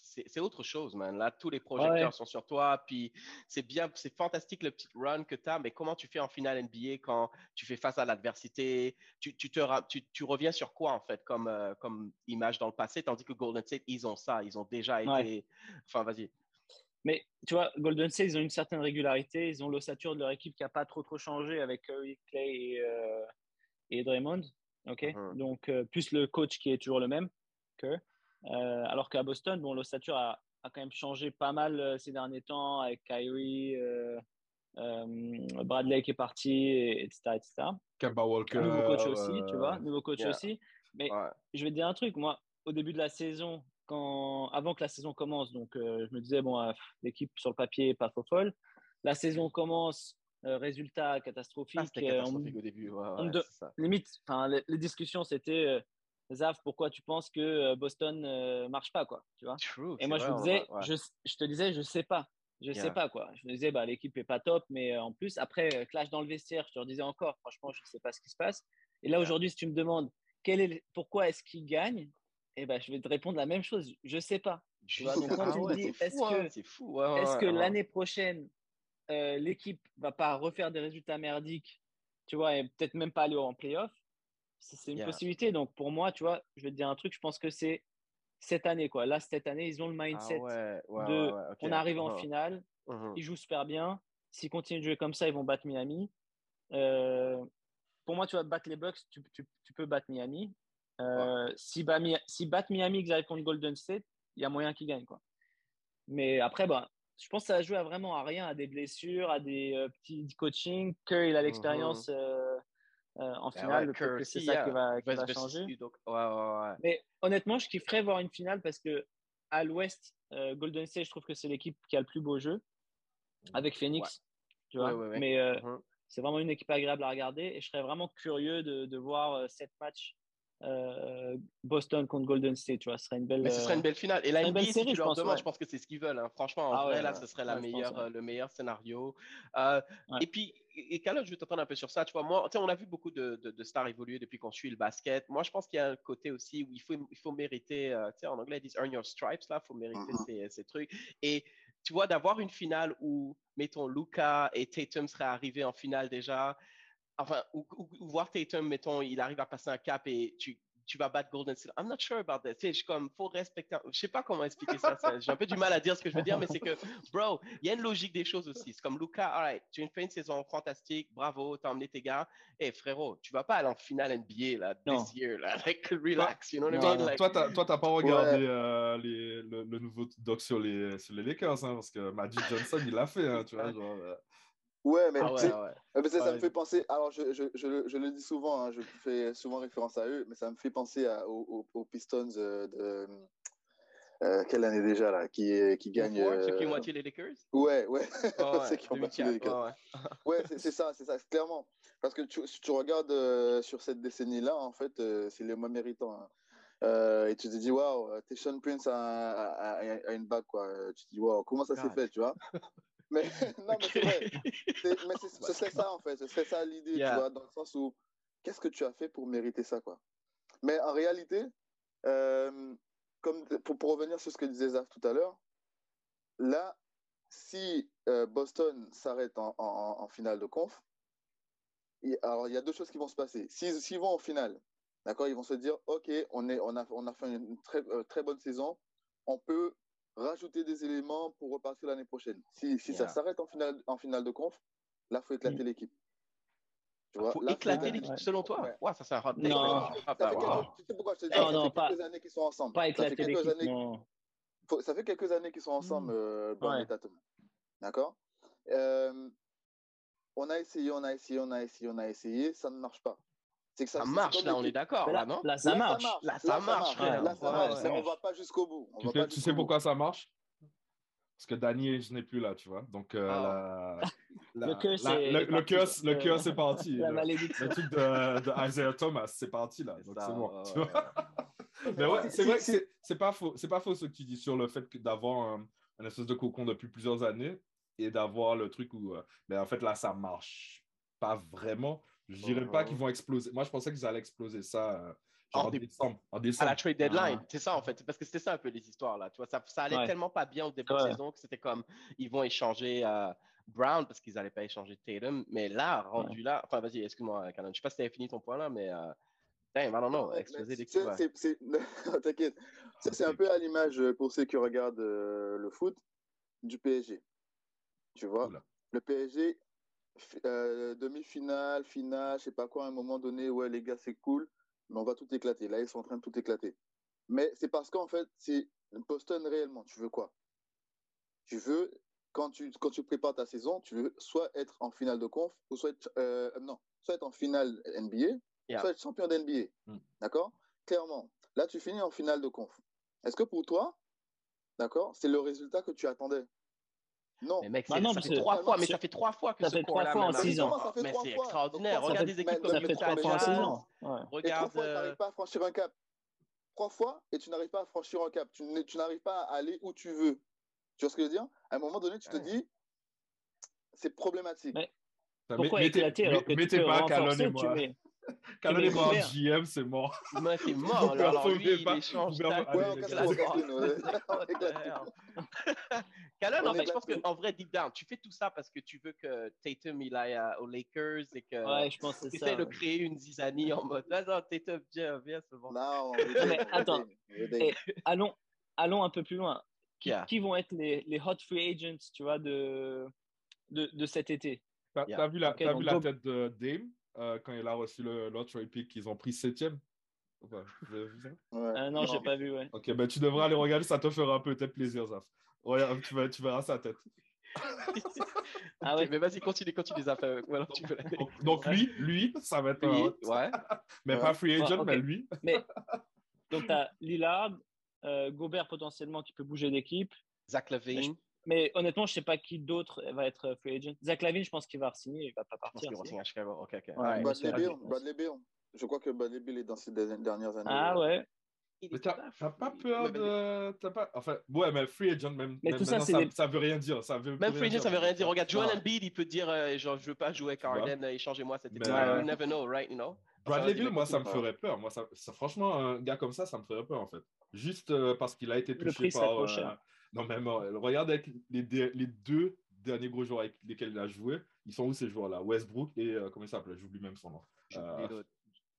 c'est autre chose, man. Là, tous les projecteurs sont sur toi, puis c'est bien, c'est fantastique le petit run que tu as, mais comment tu fais en finale NBA quand tu fais face à l'adversité? Tu, tu, te, tu, tu, reviens sur quoi, en fait, comme, euh, comme image dans le passé, tandis que Golden State, ils ont ça, ils ont déjà été. Enfin, vas-y. Mais tu vois, Golden State, ils ont une certaine régularité. Ils ont l'ossature de leur équipe qui n'a pas trop trop changé avec Curry, Clay et, euh, et Draymond. ok? Uh-huh. Donc, euh, plus le coach qui est toujours le même que. Euh, alors qu'à Boston, bon, l'ossature a, a, quand même changé pas mal ces derniers temps avec Kyrie, Bradley qui est parti, etc. etc. Kemba Walker. Nouveau coach aussi, tu vois. Nouveau coach aussi. Mais je vais te dire un truc, moi, au début de la saison, quand, avant que la saison commence. Donc, euh, je me disais, bon, l'équipe sur le papier, pas faux folle. La saison commence, euh, résultat catastrophique. Ah, catastrophique au début. limite, les, les discussions, c'était euh, Zav, pourquoi tu penses que Boston ne marche pas, quoi, tu vois? Et moi, je, disais, je, je, te disais, je sais pas. Je sais pas, quoi. Je me disais, bah, l'équipe est pas top, mais en plus, après, clash dans le vestiaire, je te disais encore, franchement, je sais pas ce qui se passe. Et là, aujourd'hui, si tu me demandes quel est, pourquoi est-ce qu'il gagne, eh ben, je vais te répondre la même chose. Je sais pas. Tu vois, donc quand ah tu me dis, est-ce que, est que l'année prochaine, euh, l'équipe va pas refaire des résultats merdiques, tu vois, et peut-être même pas aller en playoff, c'est une possibilité. Donc pour moi, tu vois, je vais te dire un truc, je pense que c'est cette année, quoi. Là, cette année, ils ont le mindset ah de on arrive en uh-huh. finale, uh-huh. ils jouent super bien. S'ils continuent de jouer comme ça, ils vont battre Miami. Euh, pour moi, tu vas battre les Bucks, tu, tu, tu peux battre Miami. Euh, si, si battent Miami, qu'ils arrivent contre Golden State, il y a moyen qu'ils gagnent. Quoi. Mais après, bah, je pense que ça va jouer à vraiment à rien, à des blessures, à des euh, petits coachings. il a l'expérience mhm. euh, en ben finale. Ouais, c'est ça qui va, qui va changer. Mais honnêtement, je kifferais voir une finale parce que à l'ouest, Golden State, je trouve que c'est l'équipe qui a le plus beau jeu avec Phoenix. Tu vois Mais mhm. c'est vraiment une équipe agréable à regarder et je serais vraiment curieux de, de voir cette match euh, Boston contre Golden State, tu vois, ce serait une belle. Mais ce serait une belle finale. Et là, NBA, si tu leur demandes, je pense que c'est ce qu'ils veulent. Hein. Franchement, en ah vrai, là, ce serait la meilleure, euh, le meilleur scénario. Euh, et puis, et je vais t'entendre un peu sur ça. Tu vois, moi, on a vu beaucoup de, de, stars évoluer depuis qu'on suit le basket. Moi, je pense qu'il y a un côté aussi où il faut, il faut mériter, tu sais, en anglais, ils disent earn your stripes, là, il faut mériter mm-hmm. ces, ces, trucs. Et tu vois, d'avoir une finale où, mettons, Luca et Tatum seraient arrivés en finale déjà, enfin, ou, voir Tatum, mettons, il arrive à passer un cap et tu, tu vas battre Golden State. I'm not sure about that. Tu sais, je comme, faut respecter. Je sais pas comment expliquer ça. J'ai un peu du mal à dire ce que je veux dire, mais c'est que, bro, il y a une logique des choses aussi. C'est comme Luca, all right, tu fais une saison fantastique, bravo, t'as emmené tes gars. Et hey, frérot, tu vas pas aller en finale NBA, là, this year, là. Like, relax, you know what I mean? Like... Toi, t'as pas regardé euh, les, le, le, nouveau doc sur les, sur les Lakers, hein, parce que Magic Johnson, il l'a fait, hein, tu vois, genre. Ouais, mais, ah ça me fait penser. Alors, je, je, je, je, le dis souvent, hein, je fais souvent référence à eux, mais ça me fait penser à, aux, aux, Pistons euh, de. Euh, quelle année déjà, là Qui, qui gagne. Euh... *laughs* Ceux qui ont moitié les Lakers? Ouais, ouais. Oh, ouais. qui ont moitié les Lakers. ouais, c'est ça, c'est ça, clairement. Parce que tu, tu regardes euh, sur cette décennie-là, en fait, c'est les moins méritants. Hein. et tu te dis, waouh, Sean Prince a, a, a, une bague, quoi. Tu te dis, waouh, comment ça s'est fait, tu vois? *laughs* mais *laughs* non, mais c'est vrai. Mais ce serait ça, en fait. Ce serait ça l'idée, tu vois, dans le sens où qu'est-ce que tu as fait pour mériter ça, quoi? Mais en réalité, euh, comme pour, pour, revenir sur ce que disait Zaf tout à l'heure, là, si euh, Boston s'arrête en, en, en, finale de conf, alors il y a deux choses qui vont se passer. S'ils vont en finale, d'accord, ils vont se dire, OK, on, est, on, a, on a fait une très, euh, très bonne saison, on peut rajouter des éléments pour repartir l'année prochaine. Si, si ça s'arrête en finale, en finale de conf, là, il faut éclater mm. l'équipe. Tu vois, faut éclater l'équipe, selon toi? Ouais. ouais. ça, c'est un hot Non, ça fait quelques, tu sais pourquoi je te dis non, non, ça fait pas, quelques années qu'ils sont ensemble. Pas éclater l'équipe, années... Ça fait quelques années qu'ils sont ensemble, mm. euh, ouais. D'accord? Euh, On a essayé, on a essayé, on a essayé, on a essayé, ça ne marche pas. C'est que ça, ça marche, là, on est d'accord, là, non Là, ça marche. Là, ça marche. Là, ça marche. On va pas jusqu'au bout. Tu sais, tu sais pourquoi ça marche? Parce que Danny, je n'ai plus là, tu vois. Donc, euh, ah. la, le cœur, c'est le cœur, c'est parti. La malédiction. Le truc de, de Isaiah Thomas, c'est parti là. Donc, c'est bon. Tu vois *laughs* Mais ouais, c'est vrai que c'est pas faux. C'est pas faux ce que tu dis sur le fait d'avoir un, un espèce de cocon depuis plusieurs années et d'avoir le truc où, euh, ben, en fait, là, ça marche pas vraiment. Je dirais pas qu'ils vont exploser. Moi, je pensais qu'ils allaient exploser ça euh, en, décembre, en, décembre, À la trade deadline. Ah. C'est ça, en fait. Parce que c'était ça un peu les histoires, là. Tu vois, ça, ça allait tellement pas bien au début de la saison que c'était comme, ils vont échanger euh, Brown parce qu'ils n'allaient pas échanger Tatum. Mais là, rendu là, enfin, vas-y, excuse-moi, Canon. Je sais pas si tu avais fini ton point là, mais. Euh... Damn, I don't know, exploser l'équipe. *laughs* T'inquiète. C'est un peu à l'image, euh, pour ceux qui regardent euh, le foot, du PSG. Tu vois, le PSG, euh, demi-finale, finale, je sais pas quoi, à un moment donné, ouais, les gars, c'est cool, mais on va tout éclater. Là, ils sont en train de tout éclater. Mais c'est parce qu'en fait, c'est Boston réellement. Tu veux quoi? Tu veux, quand tu, quand tu prépares ta saison, tu veux soit être en finale de conf, ou soit être, euh, non, soit être en finale NBA, soit être champion d'NBA. Mm. D'accord? Clairement. Là, tu finis en finale de conf. Est-ce que pour toi, d'accord, c'est le résultat que tu attendais? Non, mais mec, bah ça fait trois fois, mais ça fait trois fois que ça fait trois fois en six ans. Mais c'est extraordinaire. Regarde des équipes comme le trois fois en six ans. Regarde. Trois fois, tu n'arrives pas à franchir un cap. Trois fois et tu n'arrives pas à franchir un cap. Tu n'arrives pas à aller où tu veux. Tu vois ce que je veux dire? À un moment donné, tu te dis, c'est problématique. Pourquoi éclater alors que tu peux renforcer, tu mets quand on est mort JM, c'est mort. Mais c'est *laughs* mort. Alors, lui, il échange *laughs* Calonne, en fait, je pense qu'en vrai, deep down, tu fais tout ça parce que tu veux que Tatum il aille aux Lakers et que ouais, je pense que tu essaies de créer une zizanie en mode non, non, Tatum, viens, viens, c'est bon. Non, *laughs* mais attends, et, *laughs* allons, allons un peu plus loin. Qui, yeah. qui vont être les, les, hot free agents, tu vois, de, de, de cet été? T'as yeah. vu la, okay, as vu la tête de Dame euh, quand il a reçu le lottery pick, ils ont pris septième? Ouais, vous avez vu ça Ouais. Euh, non, j'ai pas vu, ouais. Ok, ben tu devras aller regarder, ça te fera peut-être plaisir, Zaf. Regarde, tu, vas- tu verras sa tête. *laughs* Ah Ok, ouais. mais vas-y, continue, continue, Zaf. euh, alors tu peux. Donc, donc lui, lui, ça va être un Oui, hot. ouais. *laughs* Mais Ouais. pas free agent, Ouais, mais lui. *laughs* Mais donc, tu as Lillard, euh, Gobert potentiellement qui peut bouger d'équipe. Zach Levine. Mais honnêtement, je sais pas qui d'autre va être euh, free agent. Zach Lavine, je pense qu'il va signer, il va pas Je pense partir. si. signer à Chicago. Ok, ok. Ouais, Ouais. c'est- Bradley Beal, ok. Bradley Beal. Je crois que Bradley Beal est dans ces dernières années. Ah ouais. Mais t'as pas t'as pas free. peur de. T'as pas... Enfin, ouais, mais free agent, même. Mais même tout ça, ça, des- ça veut rien dire. Ça veut Même free agent, ça veut rien dire. Regarde, Joel. Embiid, il peut dire euh, genre, je veux pas jouer avec. Harden, euh, échangez-moi cet été. Mais- You never know, right? You know? Bradley c'est moi, ça me ferait peur. Moi, ça, ça- franchement, un gars comme ça, ça me ferait peur, en fait. Juste euh, parce qu'il a été Le touché prix par. euh, cher. Non, même, euh, regarde avec les, dé- les deux derniers gros joueurs avec lesquels il a joué. Ils sont où ces joueurs-là? Westbrook et. euh, comment il s'appelle? J'oublie même son nom. Euh,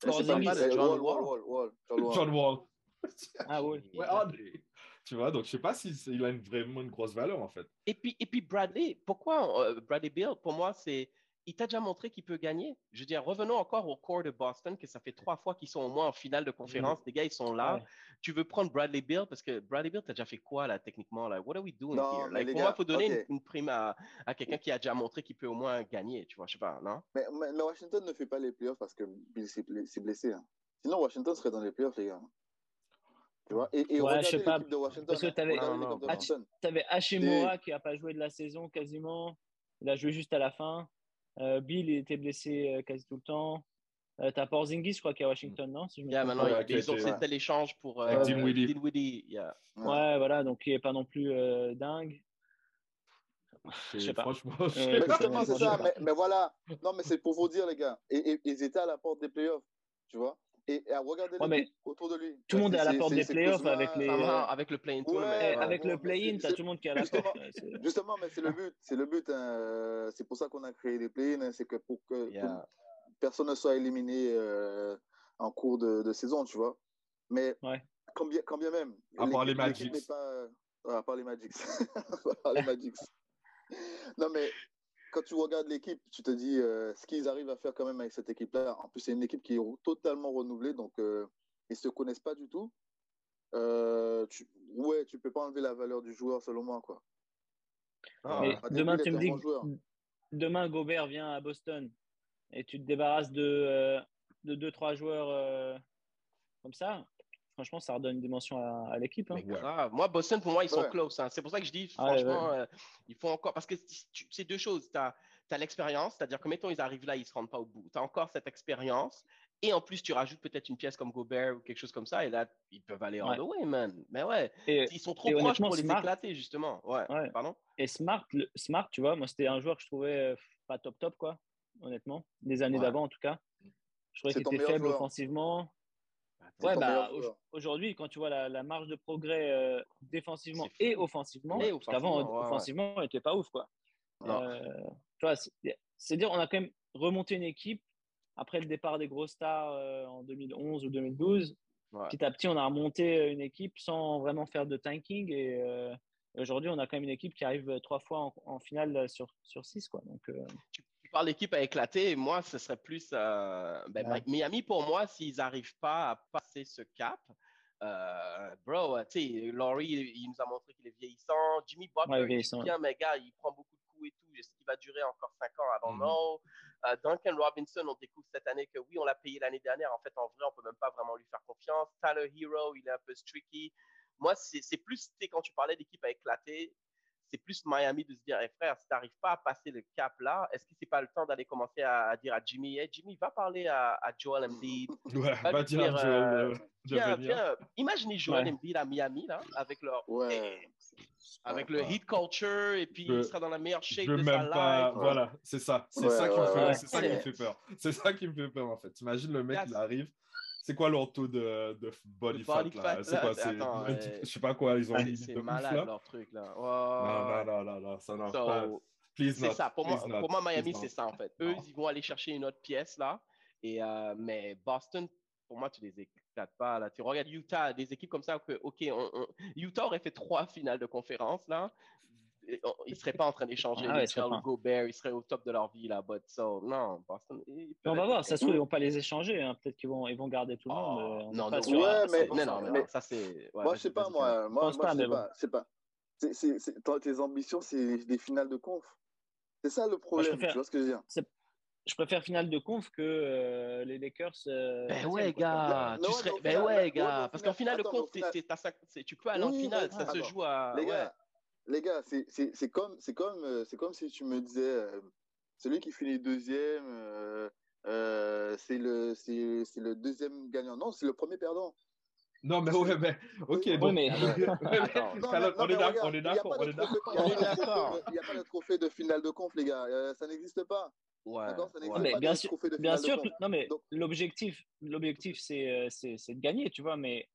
John Wall, John Wall. *laughs* Ah ouais. Ouais, André. Tu vois, donc je sais pas s'il il a une, vraiment une grosse valeur, en fait. Et puis, et puis Bradley, pourquoi euh, Bradley Bill, pour moi, c'est. Il t'a déjà montré qu'il peut gagner? Je veux dire, revenons encore au corps de Boston, que ça fait trois fois qu'ils sont au moins en finale de conférence. Les gars, ils sont là. Ouais. Tu veux prendre Bradley Bill parce que Bradley Bill, t'as déjà fait quoi là, techniquement là? What are we doing Non, here? Like, pour moi, il faut donner une, une prime à, à quelqu'un qui a déjà montré qu'il peut au moins gagner. Tu vois, je sais pas, non? Mais, mais- mais Washington ne fait pas les playoffs parce que Bill s'est blessé. s'est blessé, hein. Sinon, Washington serait dans les playoffs, les gars. Tu vois? Et, et Ouais, regardez je sais pas, de Washington. parce que Washington. T'avais Hashimura qui a pas joué de la saison quasiment. Il a joué juste à la fin. Euh, Bill il était blessé euh, quasi tout le temps. Euh, T'as Porzingis, je crois, qui est à Washington, non si je me Yeah, maintenant. Ouais, ils ont fait l'échange pour euh, Avec Dinwiddie. Dinwiddie, yeah. Ouais, voilà, donc il est pas non plus euh, dingue. Je sais pas. Franchement, je sais Mais pas. justement, c'est ça. Mais, mais voilà. Non, mais c'est pour vous dire, les gars. Et, et- ils étaient à la porte des playoffs. Tu vois? Et, et à regarder Ouais, mais l'équipe autour de lui. tout le monde est à la porte des playoffs avec les- avec le play-in Ouais, tournament. Ouais. avec le play-in, c'est- t'as tout le monde qui est à la justement- porte. *laughs* Justement, mais c'est le but. C'est le but. hein. Euh, C'est pour ça qu'on a créé les play-in. hein. C'est que pour que Yeah. tout- personne ne soit éliminé euh, en cours de, de saison, tu vois. Mais Ouais. quand, bien, quand bien même. À part les Magics. Pas... ouais, à part les Magics. *laughs* à part les Magics. non, mais quand tu regardes l'équipe, tu te dis euh, ce qu'ils arrivent à faire quand même avec cette équipe-là. En plus, c'est une équipe qui est totalement renouvelée, donc euh, ils ne se connaissent pas du tout. Euh, tu... Ouais, tu peux pas enlever la valeur du joueur, selon moi. Quoi. Ah, Mais demain, tu me dis bon demain, Gobert vient à Boston et tu te débarrasses de, euh, de deux, trois joueurs euh, comme ça. Franchement, ça redonne une dimension à, à l'équipe. hein. Moi, Boston, pour moi, ils sont Ouais. close. hein. C'est pour ça que je dis, Ah ouais, franchement, euh, il faut encore. Parce que c'est deux choses. Tu as, l'expérience, c'est-à-dire que, mettons, ils arrivent là, ils ne se rendent pas au bout. Tu as encore cette expérience. Et en plus, tu rajoutes peut-être une pièce comme Gobert ou quelque chose comme ça. Et là, ils peuvent aller all Ouais. the way, man. Mais ouais, Et, ils sont trop proches pour les Smart- éclater, justement. Ouais. Ouais. Pardon? Et Smart, le- Smart, tu vois, moi, c'était un joueur que je trouvais euh, pas top top, quoi, honnêtement. Des années Ouais. d'avant, en tout cas. Je trouvais qu'il était faible joueur. offensivement. Ouais, bah, aujourd'hui, quand tu vois la, la marge de progrès euh, défensivement et offensivement, Et parce qu'avant, offensivement, ouais, ouais. offensivement, il n'était pas ouf, quoi. Euh, c'est-à-dire, on a quand même remonté une équipe après le départ des grosses stars euh, en 2011 ou 2012. Ouais. Petit à petit, on a remonté une équipe sans vraiment faire de tanking. Et, aujourd'hui, on a quand même une équipe qui arrive trois fois en, en finale sur, sur six. Quoi. Donc, tu parles d'équipe à éclater. Moi, ce serait plus. euh, ben, Ouais. Miami, pour moi, s'ils n'arrivent pas à passer ce cap, euh, bro, euh, tu sais, Laurie, il, nous a montré qu'il est vieillissant. Jimmy Butler, Ouais, il joue bien, mais gars, il prend beaucoup de coups et tout. Est-ce qu'il va durer encore 5 ans? Mhm. know. Euh, Duncan Robinson, on découvre cette année que oui, on l'a payé l'année dernière. En fait, en vrai, on peut même pas vraiment lui faire confiance. Tyler Hero, il est un peu streaky. Moi, c'est c'est plus, tu sais, quand tu parlais d'équipe à éclater, c'est plus Miami de se dire, hey, frère, si tu n'arrives pas à passer le cap là, est-ce que c'est pas le temps d'aller commencer à, à dire à Jimmy, hey, Jimmy, va parler à, à Joel Embiid. Ouais, Va dire dire, à Joel euh, Viens, viens, imaginez Joel Ouais. Embiid à Miami là, avec leur, Ouais. avec le heat culture et puis Je- il sera dans la meilleure shape de sa pas. life. Voilà, c'est ça. C'est Ouais, ça, qui, me ouais, fait, ouais. c'est ça qui me fait peur. C'est ça qui me fait peur en fait. T'imagines le mec, il arrive. C'est quoi leur taux de, de body fat body là? C'est quoi attends, Je euh, sais pas quoi, ils ont une C'est- limite C'est de ouf malade là. leur truc là. Non, Ouais. non, non, non, non, ça n'a So, pas. Please C'est ça. Pour moi, not, pour moi Miami, c'est ça en fait. Eux, ils vont aller chercher une autre pièce là. Et, euh, mais Boston, pour moi, tu les éclates pas. Là. Tu regardes Utah, des équipes comme ça que, OK, on- on- Utah aurait fait trois finales de conférence là. Ils ne seraient pas en train d'échanger Ah ouais, ils Charles pas. Gobert, ils seraient au top de leur vie là-bas. So, non, Boston. ils Mais on va voir, ça se trouve, ils vont pas les échanger. hein. Peut-être qu'ils vont, ils vont garder tout le Oh, monde. euh, on est non, pas sûr. Ouais, hein. mais- non, non, non, mais- ça c'est. ouais, moi, je sais pas, moi. Moi, moi pas, je sais pas. Je sais pas. C'est- toi, tes ambitions, c'est des finales de conf. C'est ça le problème. préfère- Tu vois ce que je veux dire Je préfère finale de conf que euh, les Lakers. euh, Ben 16e, ouais, gars, Non, tu ouais, serais. Ben final- ouais, gars, parce qu'en finale de c'est- tu peux aller en finale, ça se joue à. Les ouais. gars, les gars, c'est- c'est c'est comme, c'est comme, euh, c'est comme si tu me disais, euh, celui qui finit deuxième, euh, c'est le, le deuxième gagnant. Non, c'est le premier perdant. Non, mais ouais, mais ok. Oui, donc- mais- *laughs* Calonne, *laughs* mais- non, on est mais on d'accord, il a n'y a pas de trophée de finale de conf, les gars. Euh, ça n'existe pas. Ouais. D'accord Ça ouais. n'existe Mais pas bien sûr- Bien sûr, non mais l'objectif, l'objectif c'est, c'est, c'est de gagner, tu vois. Mais,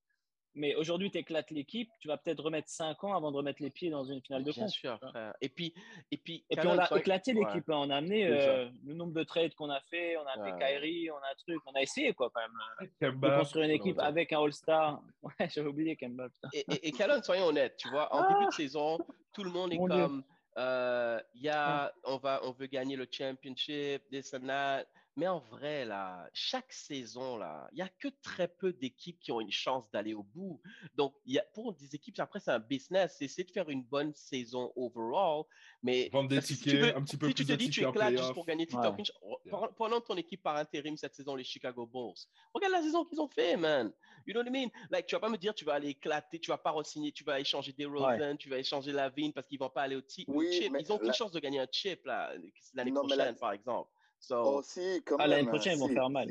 mais aujourd'hui, tu éclates l'équipe, tu vas peut-être remettre 5 ans avant de remettre les pieds dans une finale de Bien conf. sûr, frère. Et puis, et puis, Et puis on a éclaté ouais. l'équipe, hein. on a amené euh, le nombre de trades qu'on a fait, on a amené Ouais. Kyrie, on a un truc, on a essayé quoi quand même euh, de Kemba, construire une équipe avec un All-Star. *laughs* Ouais, j'avais oublié Kemba. Putain. Et, et, et Calonne, soyons honnêtes, tu vois, en début de saison, tout le monde est Mon Dieu. comme, euh, il y a, on va, on veut gagner le championship, this and that. Mais en vrai, là, chaque saison, là, il y a que très peu d'équipes qui ont une chance d'aller au bout. Donc, il y a, pour des équipes, après, c'est un business. C'est essayer de faire une bonne saison overall. Mais Vendre des si tu tickets, veux- un petit peu si plus tu te de dis tu tickets éclates juste pour gagner Ouais. finish, pendant- ton équipe par intérim cette saison, les Chicago Bulls, regarde la saison qu'ils ont fait, man. You know what I mean? Like, tu vas pas me dire tu vas aller éclater, tu vas pas re-signer, tu vas échanger des Rosen, tu vas échanger Lavigne parce qu'ils vont pas aller au, Oui, chip. Ils ont la- chance de gagner un chip là, l'année prochaine, la- par exemple. So, Oh, si, quand Ah, l'année prochaine, ils vont faire mal.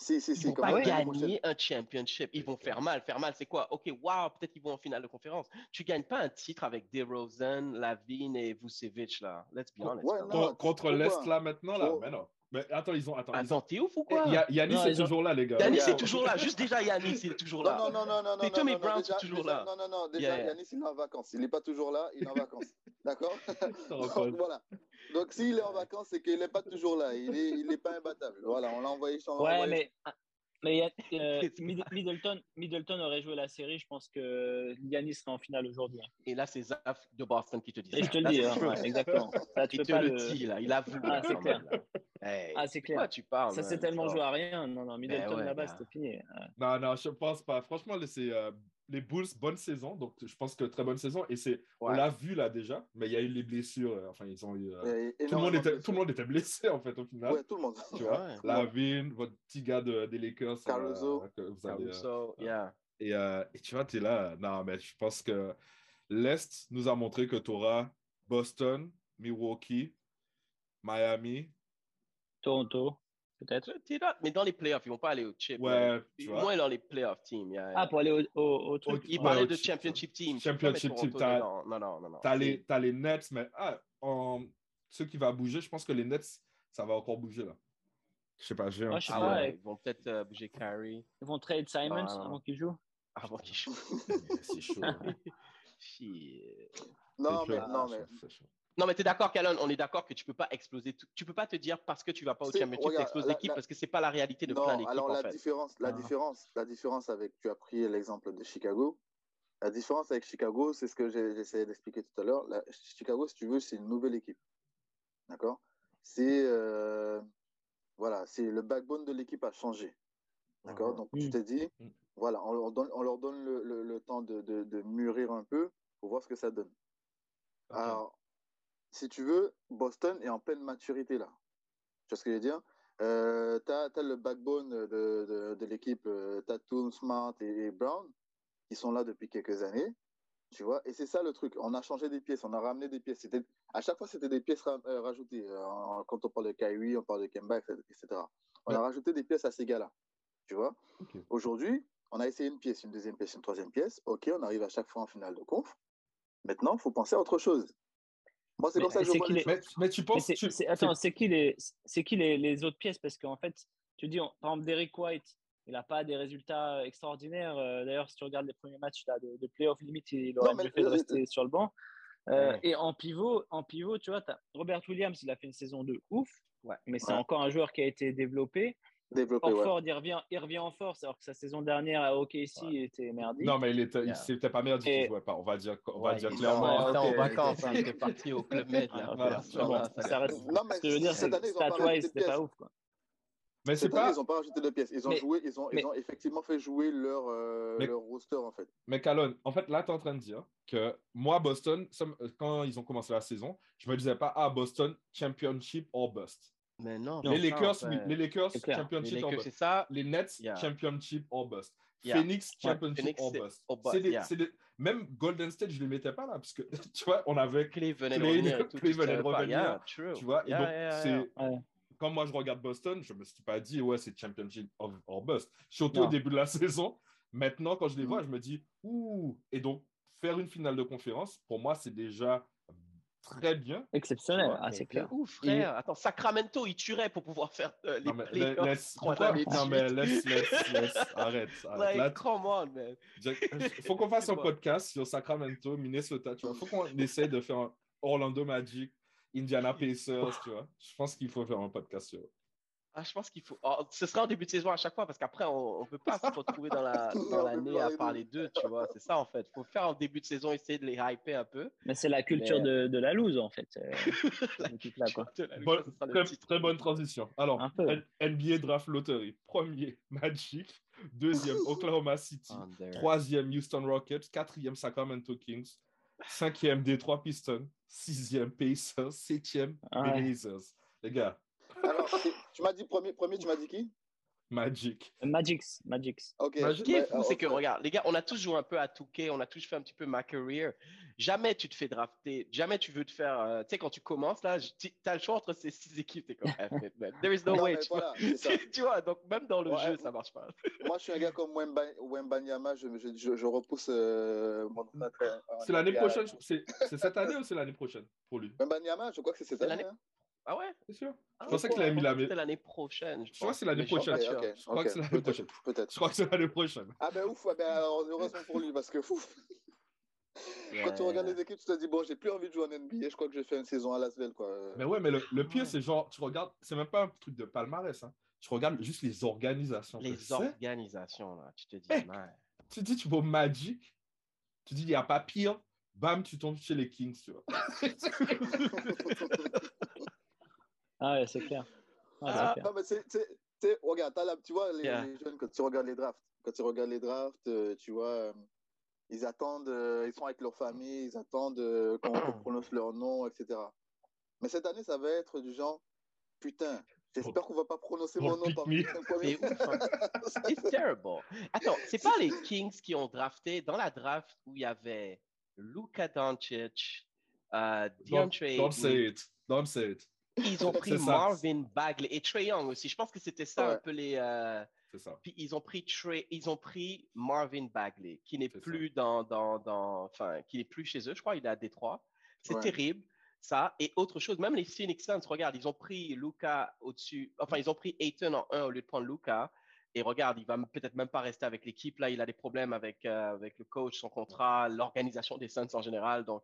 Si, si, si. ils vont pas gagner un championship. Ils vont faire mal. Faire mal, c'est quoi? OK, wow, peut-être qu'ils vont en finale de conférence. Tu gagnes pas un titre avec DeRozan, Lavigne et Vucevic, là. Let's be honest. Ouais, non. Con- Contre l'Est, là, maintenant, là. Oh. Mais non. Mais attends, ils ont. Attends, ils Attends, ont. t'es ouf ou Eh, quoi? Ya- Yanis Non, est ils ont- toujours là, les gars. Regarde. est toujours là. Juste déjà, Yanis il est toujours là. Non, non, non, non, non. Tatum et Brown sont toujours là. Non, non, non. Déjà. Yanis, il est en vacances. Il n'est pas toujours là, il est en *laughs* vacances. D'accord? *laughs* Voilà. Donc, s'il est en vacances, c'est qu'il n'est pas toujours là. Il n'est il est pas imbattable. Voilà, on l'a envoyé. l'a Ouais, envoyé- mais, mais il y a- *laughs* euh, Mid- Middleton, Middleton aurait joué la série. Je pense que Yanis serait en finale aujourd'hui. hein. Et là, c'est Zaf de Boston qui te dit Et ça. je te le dis, hein, ouais, exactement. Ça, tu Il te pas le le- dit, là. Il avoue. Ah, c'est clair. même. Hey, Ah, c'est quoi clair. tu parles, Ça s'est tellement So- joué à rien. Non, non, Middleton ouais, là-bas, gars. c'était fini. Non, non, je pense pas. Franchement, là, c'est euh, les Bulls, bonne saison. Donc, je pense que très bonne saison. Et c'est, on l'a vu là déjà, mais il y a eu les blessures. euh, Enfin, ils ont eu. euh, tout, le monde était, tout le monde était blessé en fait au final. Ouais, tout le monde. Tu vois, Ouais. Lavin, votre petit gars de- des Lakers. Caruso. euh, que vous allez, euh, Caruso, yeah. et, euh, et tu vois, tu es là. Non, mais je pense que l'Est nous a montré que tu auras Boston, Milwaukee, Miami. Toronto, peut-être. Mais dans les playoffs, ils vont pas aller au chip. Ouais, man. tu vois. Moins dans les playoff teams. yeah, yeah. Ah, pour aller au, au, au truc. Il Ouais, parlait au de chip, championship team. Championship team, t'as- dedans. Non, non, non. non. Tu as, C'est- les t'as les Nets, mais ah, en, ce qui va bouger, je pense que les Nets, ça va encore bouger là. Je sais pas, j'ai un Ouais, je sais Ah pas, ouais, ils vont peut-être euh, bouger Carey Ils vont trade Simons Ah, avant qu'il joue. avant qu'il joue. C'est chaud. *laughs* Non, mais, chaud, non, mais. chaud, c'est chaud. Non, mais tu es d'accord, Calonne, on est d'accord que tu peux pas exploser. tout- Tu peux pas te dire parce que tu vas pas au championship, tu exploses l'équipe parce que c'est pas la réalité de non, plein d'équipes alors en la fait. différence, la Ah. différence, la différence avec, tu as pris l'exemple de Chicago. La différence avec Chicago, c'est ce que j'ai j'essayais d'expliquer tout à l'heure. La- Chicago, si tu veux, c'est une nouvelle équipe. D'accord? C'est euh, voilà, c'est le backbone de l'équipe a changé. D'accord? Donc Mm. tu t'es dit, Mm. voilà, on leur donne, on leur donne le, le- le temps de, de- de mûrir un peu pour voir ce que ça donne. Alors, si tu veux, Boston est en pleine maturité là. Tu vois ce que je veux dire? Euh, Tu as, le backbone de, de, de l'équipe, euh, Tatum, Smart et, et Brown, qui sont là depuis quelques années. Tu vois? Et c'est ça le truc. On a changé des pièces, on a ramené des pièces. À chaque fois, c'était des pièces ra- euh, rajoutées. Euh, quand on parle de Kyrie, on parle de Kemba, etc. On a rajouté des pièces à ces gars-là. Tu vois? Aujourd'hui, on a essayé une pièce, une deuxième pièce, une troisième pièce. OK, on arrive à chaque fois en finale de conf. Maintenant, il faut penser à autre chose. Moi, c'est Mais comme ça que je vois les. Mais, mais tu penses c'est- tu- c'est- attends, c'est qui, les, c'est qui les, les autres pièces? Parce qu'en fait, tu dis, on- par exemple, Derek White, il n'a pas des résultats extraordinaires. Euh, D'ailleurs, si tu regardes les premiers matchs là, de, de playoff limite, il aurait mieux fait de rester sur le banc. Euh, Ouais. Et en pivot, en pivot, tu vois, as Robert Williams, il a fait une saison de ouf, Ouais. mais c'est Ouais. encore un joueur qui a été développé. Développé, ouais. Il revient, il revient en force, alors que sa saison dernière à OKC Ouais. était merdique. Non, mais il était, il- Yeah. c'était pas merdique, Et- il jouait pas. On va dire, on va Ouais, dire clairement. il était en ok, vacances, ok. il était parti au Club Med. là. *laughs* Ah, ok. Voilà. Ça, reste- Non, mais Ce que je veux dire, cette c'est année, ils ont pas stat-wise, rajouté de c'était pas pièces. ouf. Quoi. Mais c'est année, pas. ils n'ont pas rajouté de pièces. Ils ont Mais- joué, ils ont, mais- ils ont effectivement fait jouer leur, euh, Mais- leur roster, en fait. Mais Calonne, en fait, là, tu es en train de dire que moi, Boston, quand ils ont commencé la saison, je me disais pas, ah, Boston, championship or bust. Mais non, les, Lakers, en oui, les Lakers, championship c'est bust. ça. Les Nets, championship or bust. Phoenix, championship c'est bust. or bust, C'est des- yeah. c'est des- Même Golden State, je ne les mettais pas là, parce que, *laughs* tu vois, on avait, Clay venait de revenir. Clay tu venait de revenir, vois, et donc, c'est, quand moi je regarde Boston, je me suis pas dit, ouais, c'est championship of, or bust. Surtout Non. au début de la *laughs* saison. Maintenant, quand je les Mm. vois, je me dis, ouh. Et donc, faire une finale de conférence, pour moi, c'est déjà très bien. Exceptionnel, ah, c'est clair. ouf, frère. Attends, Sacramento, il tuerait pour pouvoir faire euh, les Non, mais playoffs laisse, pourquoi- non, mais laisse, laisse, laisse, *laughs* arrête. arrête. Like, Là, come on, man. Il faut qu'on fasse un podcast sur Sacramento, Minnesota, tu vois. Il faut qu'on essaye de faire un Orlando Magic, Indiana Pacers, tu vois. Je pense qu'il faut faire un podcast sur Ah, je pense qu'il faut. oh, ce sera en début de saison à chaque fois parce qu'après, on ne peut pas se retrouver dans la- On dans *laughs* l'année à les parler d'eux, tu vois. C'est ça, en fait. Il faut faire en début de saison, essayer de les hyper un peu. Mais c'est la culture Mais- de, de la loose, en fait. euh, *laughs* quoi. La- le très, bonne transition. Alors, NBA Draft Lottery. Premier, *laughs* Magic. Deuxième, Oklahoma City. Under. Troisième, Houston Rockets. Quatrième, Sacramento Kings. Cinquième, Detroit Pistons. Sixième, Pacers. Septième, Ah ouais. Blazers. Les gars, Alors, tu m'as dit premier, premier, tu m'as dit qui? Magic. Magix, Magix. Ok. Bah, Ce qui est fou, alors, c'est que, regarde, les gars, on a tous joué un peu à Touquet, on a tous fait un petit peu ma career. Jamais tu te fais drafter, jamais tu veux te faire. euh, tu sais, quand tu commences, là, tu as le choix entre ces six équipes. T'es comme. There is no Non, way. Tu, voilà, vois. c'est ça. *laughs* tu vois, donc même dans le Ouais, jeu, ouais. ça marche pas. Moi, je suis un gars comme Wemba, Wembanyama, je, je, je, je repousse euh, mon C'est l'année prochaine. C'est cette année ou c'est l'année prochaine pour lui? Wembanyama, je crois que c'est cette année. L'année-. Ah ouais? C'est sûr Ah, Je pensais qu'il avait mis la- C'était l'année prochaine. Je, Je crois que c'est l'année prochaine. Je crois que c'est l'année prochaine. Peut-être. Je crois que c'est l'année prochaine. Ah ben ouf, ben, alors, heureusement pour lui, parce que ouf, quand tu regardes les équipes, tu te dis, bon, j'ai plus envie de jouer en NBA, je crois que je vais faire une saison à Las Vegas, quoi. Mais ouais, mais le, le pire, Ouais. c'est genre, tu regardes, c'est même pas un truc de palmarès. Hein. Tu regardes juste les organisations. Les organisations, là, tu te dis, Mec. Tu dis, tu vas au Magic, tu dis, il n'y a pas pire. Bam, tu tombes chez les Kings, tu vois. *laughs* *laughs* Ah ouais, c'est clair. Ouais, Ah. clair. Non, mais c'est, regarde, tu vois, les, Yeah. les jeunes, quand tu regardes les drafts, quand tu regardes les drafts, euh, tu vois, euh, ils attendent, euh, ils sont avec leur famille, ils attendent qu'on, *clears throat* prononce leur nom, etc. Mais cette année, ça va être du genre, putain, j'espère qu'on va pas prononcer Don't mon nom parmi les hein. It's terrible. Attends, c'est pas les Kings qui ont drafté dans la draft où il y avait Luka Doncic, Don't, DeAndre don't Ayton. say it. Don't say it. Ils ont *laughs* pris. Marvin Bagley et Trey Young aussi. Je pense que c'était ça un peu les. euh, C'est ça. Puis ils ont pris Trey, ils ont pris Marvin Bagley, qui n'est C'est plus dans, dans, dans, enfin, qui n'est plus chez eux. Je crois il est à Détroit. C'est Ouais. terrible. Ça et autre chose. Même les Phoenix Suns, regarde, ils ont pris Luca au-dessus. Enfin, ils ont pris Ayton en 1 au lieu de prendre Luca. Et regarde, il va peut-être même pas rester avec l'équipe. Là, il a des problèmes avec, euh, avec le coach, son contrat, l'organisation des Suns en général. Donc,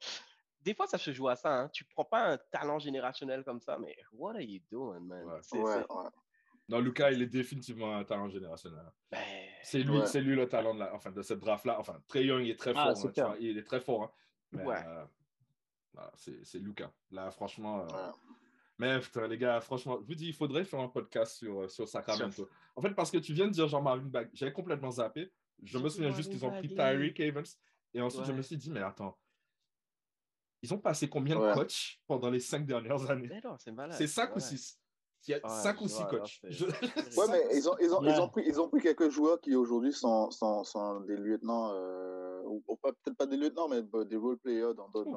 des fois, ça se joue à ça. Hein. Tu prends pas un talent générationnel comme ça, mais what are you doing, man? Ouais. C'est- Ouais, c'est- ouais. Non, Lucas, il est définitivement un talent générationnel. ben, C'est lui, Ouais. c'est lui le talent de, la, enfin, de cette draft-là. Enfin, Trey Young il est très Ah, fort. c'est hein, vois, il est très fort. hein. Mais, Ouais. euh, voilà, c'est c'est Lucas. Là, franchement. euh, Ouais. Mais putain, les gars, franchement, je vous dis, il faudrait faire un podcast sur, euh, sur Sacramento. En fait, parce que tu viens de dire Jean-Marvin Bagley, j'avais complètement zappé. Je me souviens juste qu'ils ont pris Tyreek Evans. Et ensuite, je me suis dit, mais attends, ils ont passé combien de coachs pendant les cinq dernières années? C'est cinq ou six Il y a Ouais, cinq ou six coachs. Je- *laughs* Ouais, mais ils ont, ils ont, ils Ouais. ont, pris, ils ont pris quelques joueurs qui aujourd'hui sont, sont, sont des lieutenants, euh, ou, peut-être pas des lieutenants, mais bah, des role players dans d'autres.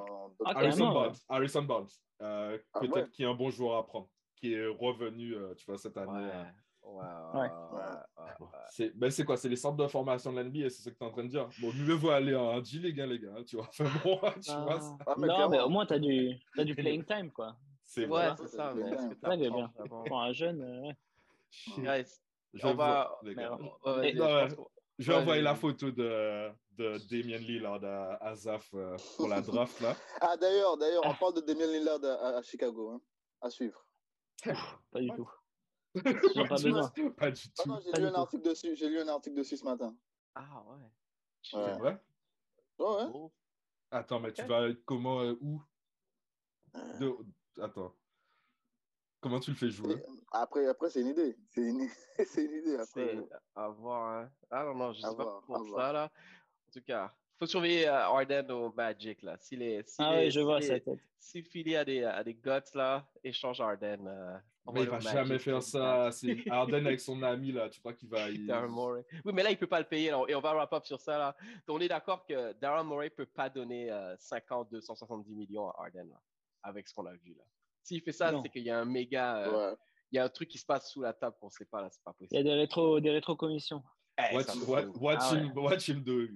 Ah, Harrison Barnes, Harrison Barnes, euh, Ah, peut-être ouais. qui est un bon joueur à prendre, qui est revenu, euh, tu vois, cette année. Ouais. Ouais, Ouais. ouais, ouais, Bon, ouais. c'est ben, c'est quoi? C'est les centres de formation de l'NBA, c'est ce que tu es en train de dire? Bon, mieux vaut aller en G-League, hein, les gars, tu vois. *laughs* Enfin, bon, tu Ah. vois, Ah, mais non, clairement. mais au moins, tu as du, t'as du *laughs* playing time, quoi. c'est Ouais, vrai. c'est ça, c'est mais bien. Ça, bien. Pour un jeune, euh, Je va- vais Ouais, envoyer la photo de, de Damien Lillard à, à Zaf euh, pour la draft, là. *laughs* Ah, d'ailleurs, d'ailleurs, on parle de Damien Lillard à, à- à Chicago, hein, à suivre. *laughs* pas du tout. Pas besoin. Pas du Ah tout. non, j'ai lu un article dessus. J'ai lu un article dessus ce matin. Ah ouais. Ouais. C'est vrai? Ouais, ouais. Oh. Attends, mais tu vas comment, euh, où? De... Attends. Comment tu le fais jouer? Après, après c'est une idée. C'est une... *laughs* c'est une idée. Après, C'est à voir. Hein. Ah non, non, je sais pas pour ça, là. En tout cas, faut surveiller euh, Harden au Magic, là. Si les, si Ah les- oui, je si vois les- sa tête. Si Philly a des, a des guts, là, échange Harden. euh, Mais il envoie-le va au jamais Magic, faire euh, ça. C'est Harden avec son ami, là. Tu crois qu'il va. *laughs* il- Daryl Morey. Oui, mais là, il peut pas le payer. là. Et on va wrap up sur ça. Là. Donc, on est d'accord que Daryl Morey peut pas donner euh, 50, 270 millions à Harden là, avec ce qu'on a vu. là. S'il fait ça, c'est qu'il y a un méga. euh, ouais. Il y a un truc qui se passe sous la table qu'on sait pas. là, C'est pas Il y a possible. des rétro, des rétro-commissions. Eh, Ça fout. watch Ah ouais. watch him do? It.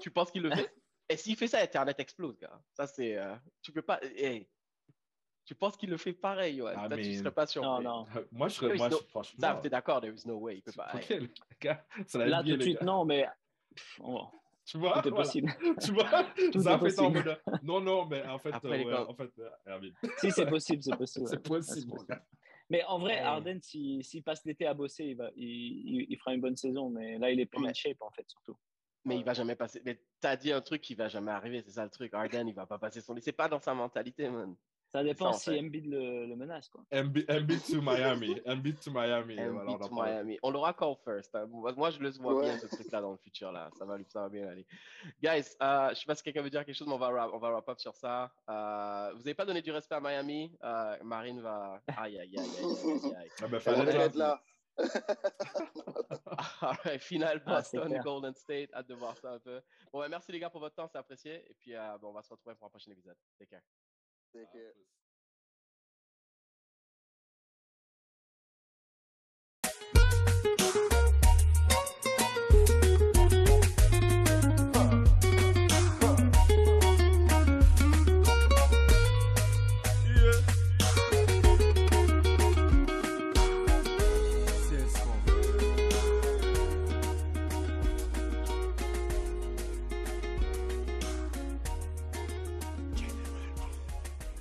Tu penses qu'il le fait? *laughs* Et s'il fait ça, Internet explose, gars. Ça, c'est. euh, Tu peux pas. eh, Tu penses qu'il le fait pareil, ouais. Ah, Toi, tu mais- serais pas surpris. Non, non. *laughs* Moi, je serais. Oui, Moi, je- sinon- franchement. Zaf, t'es d'accord, there is no way. Il peut pas. Ok, les gars, la Là, tout de suite, gars. non, mais on- Tu vois? tout est Voilà. possible. *laughs* Tu vois? Tout est Zaf est en possible. mode. Non, non, mais en fait, Après, euh, les ouais, en fait, euh, si, c'est possible, c'est possible. c'est possible. Mais en vrai, Ouais. Harden, s'il passe l'été à bosser, il, va, il, il- il fera une bonne saison. Mais là, il est plus Ouais. in shape, en fait, surtout. Mais il va jamais passer. Mais t'as dit un truc qui va jamais arriver, c'est ça le truc. Harden, il va pas passer son. C'est pas dans sa mentalité, man. Ça dépend en si. Embiid le, le menace. Quoi. Embiid to Miami. *laughs* Embiid to Miami. Embiid Voilà, on to. Miami. On l'aura call first. hein. Moi, je le vois Ouais. bien ce truc-là dans le futur là. Ça va, lui- ça va bien aller. Guys, euh, je sais pas si quelqu'un veut dire quelque chose, mais on va wrap, on va wrap up sur ça. Euh, vous n'avez pas donné du respect à Miami? Euh, Marine va. Aïe aïe aïe aïe aïe aïe. Ah, ben, fallait être là. *laughs* All right, finale Ah, Boston. Golden State. Hâte de voir ça un peu. Bon, ben, merci les gars pour votre temps, c'est apprécié. Et puis, euh, bon, on va se retrouver pour un prochain épisode. Take care. C'est que-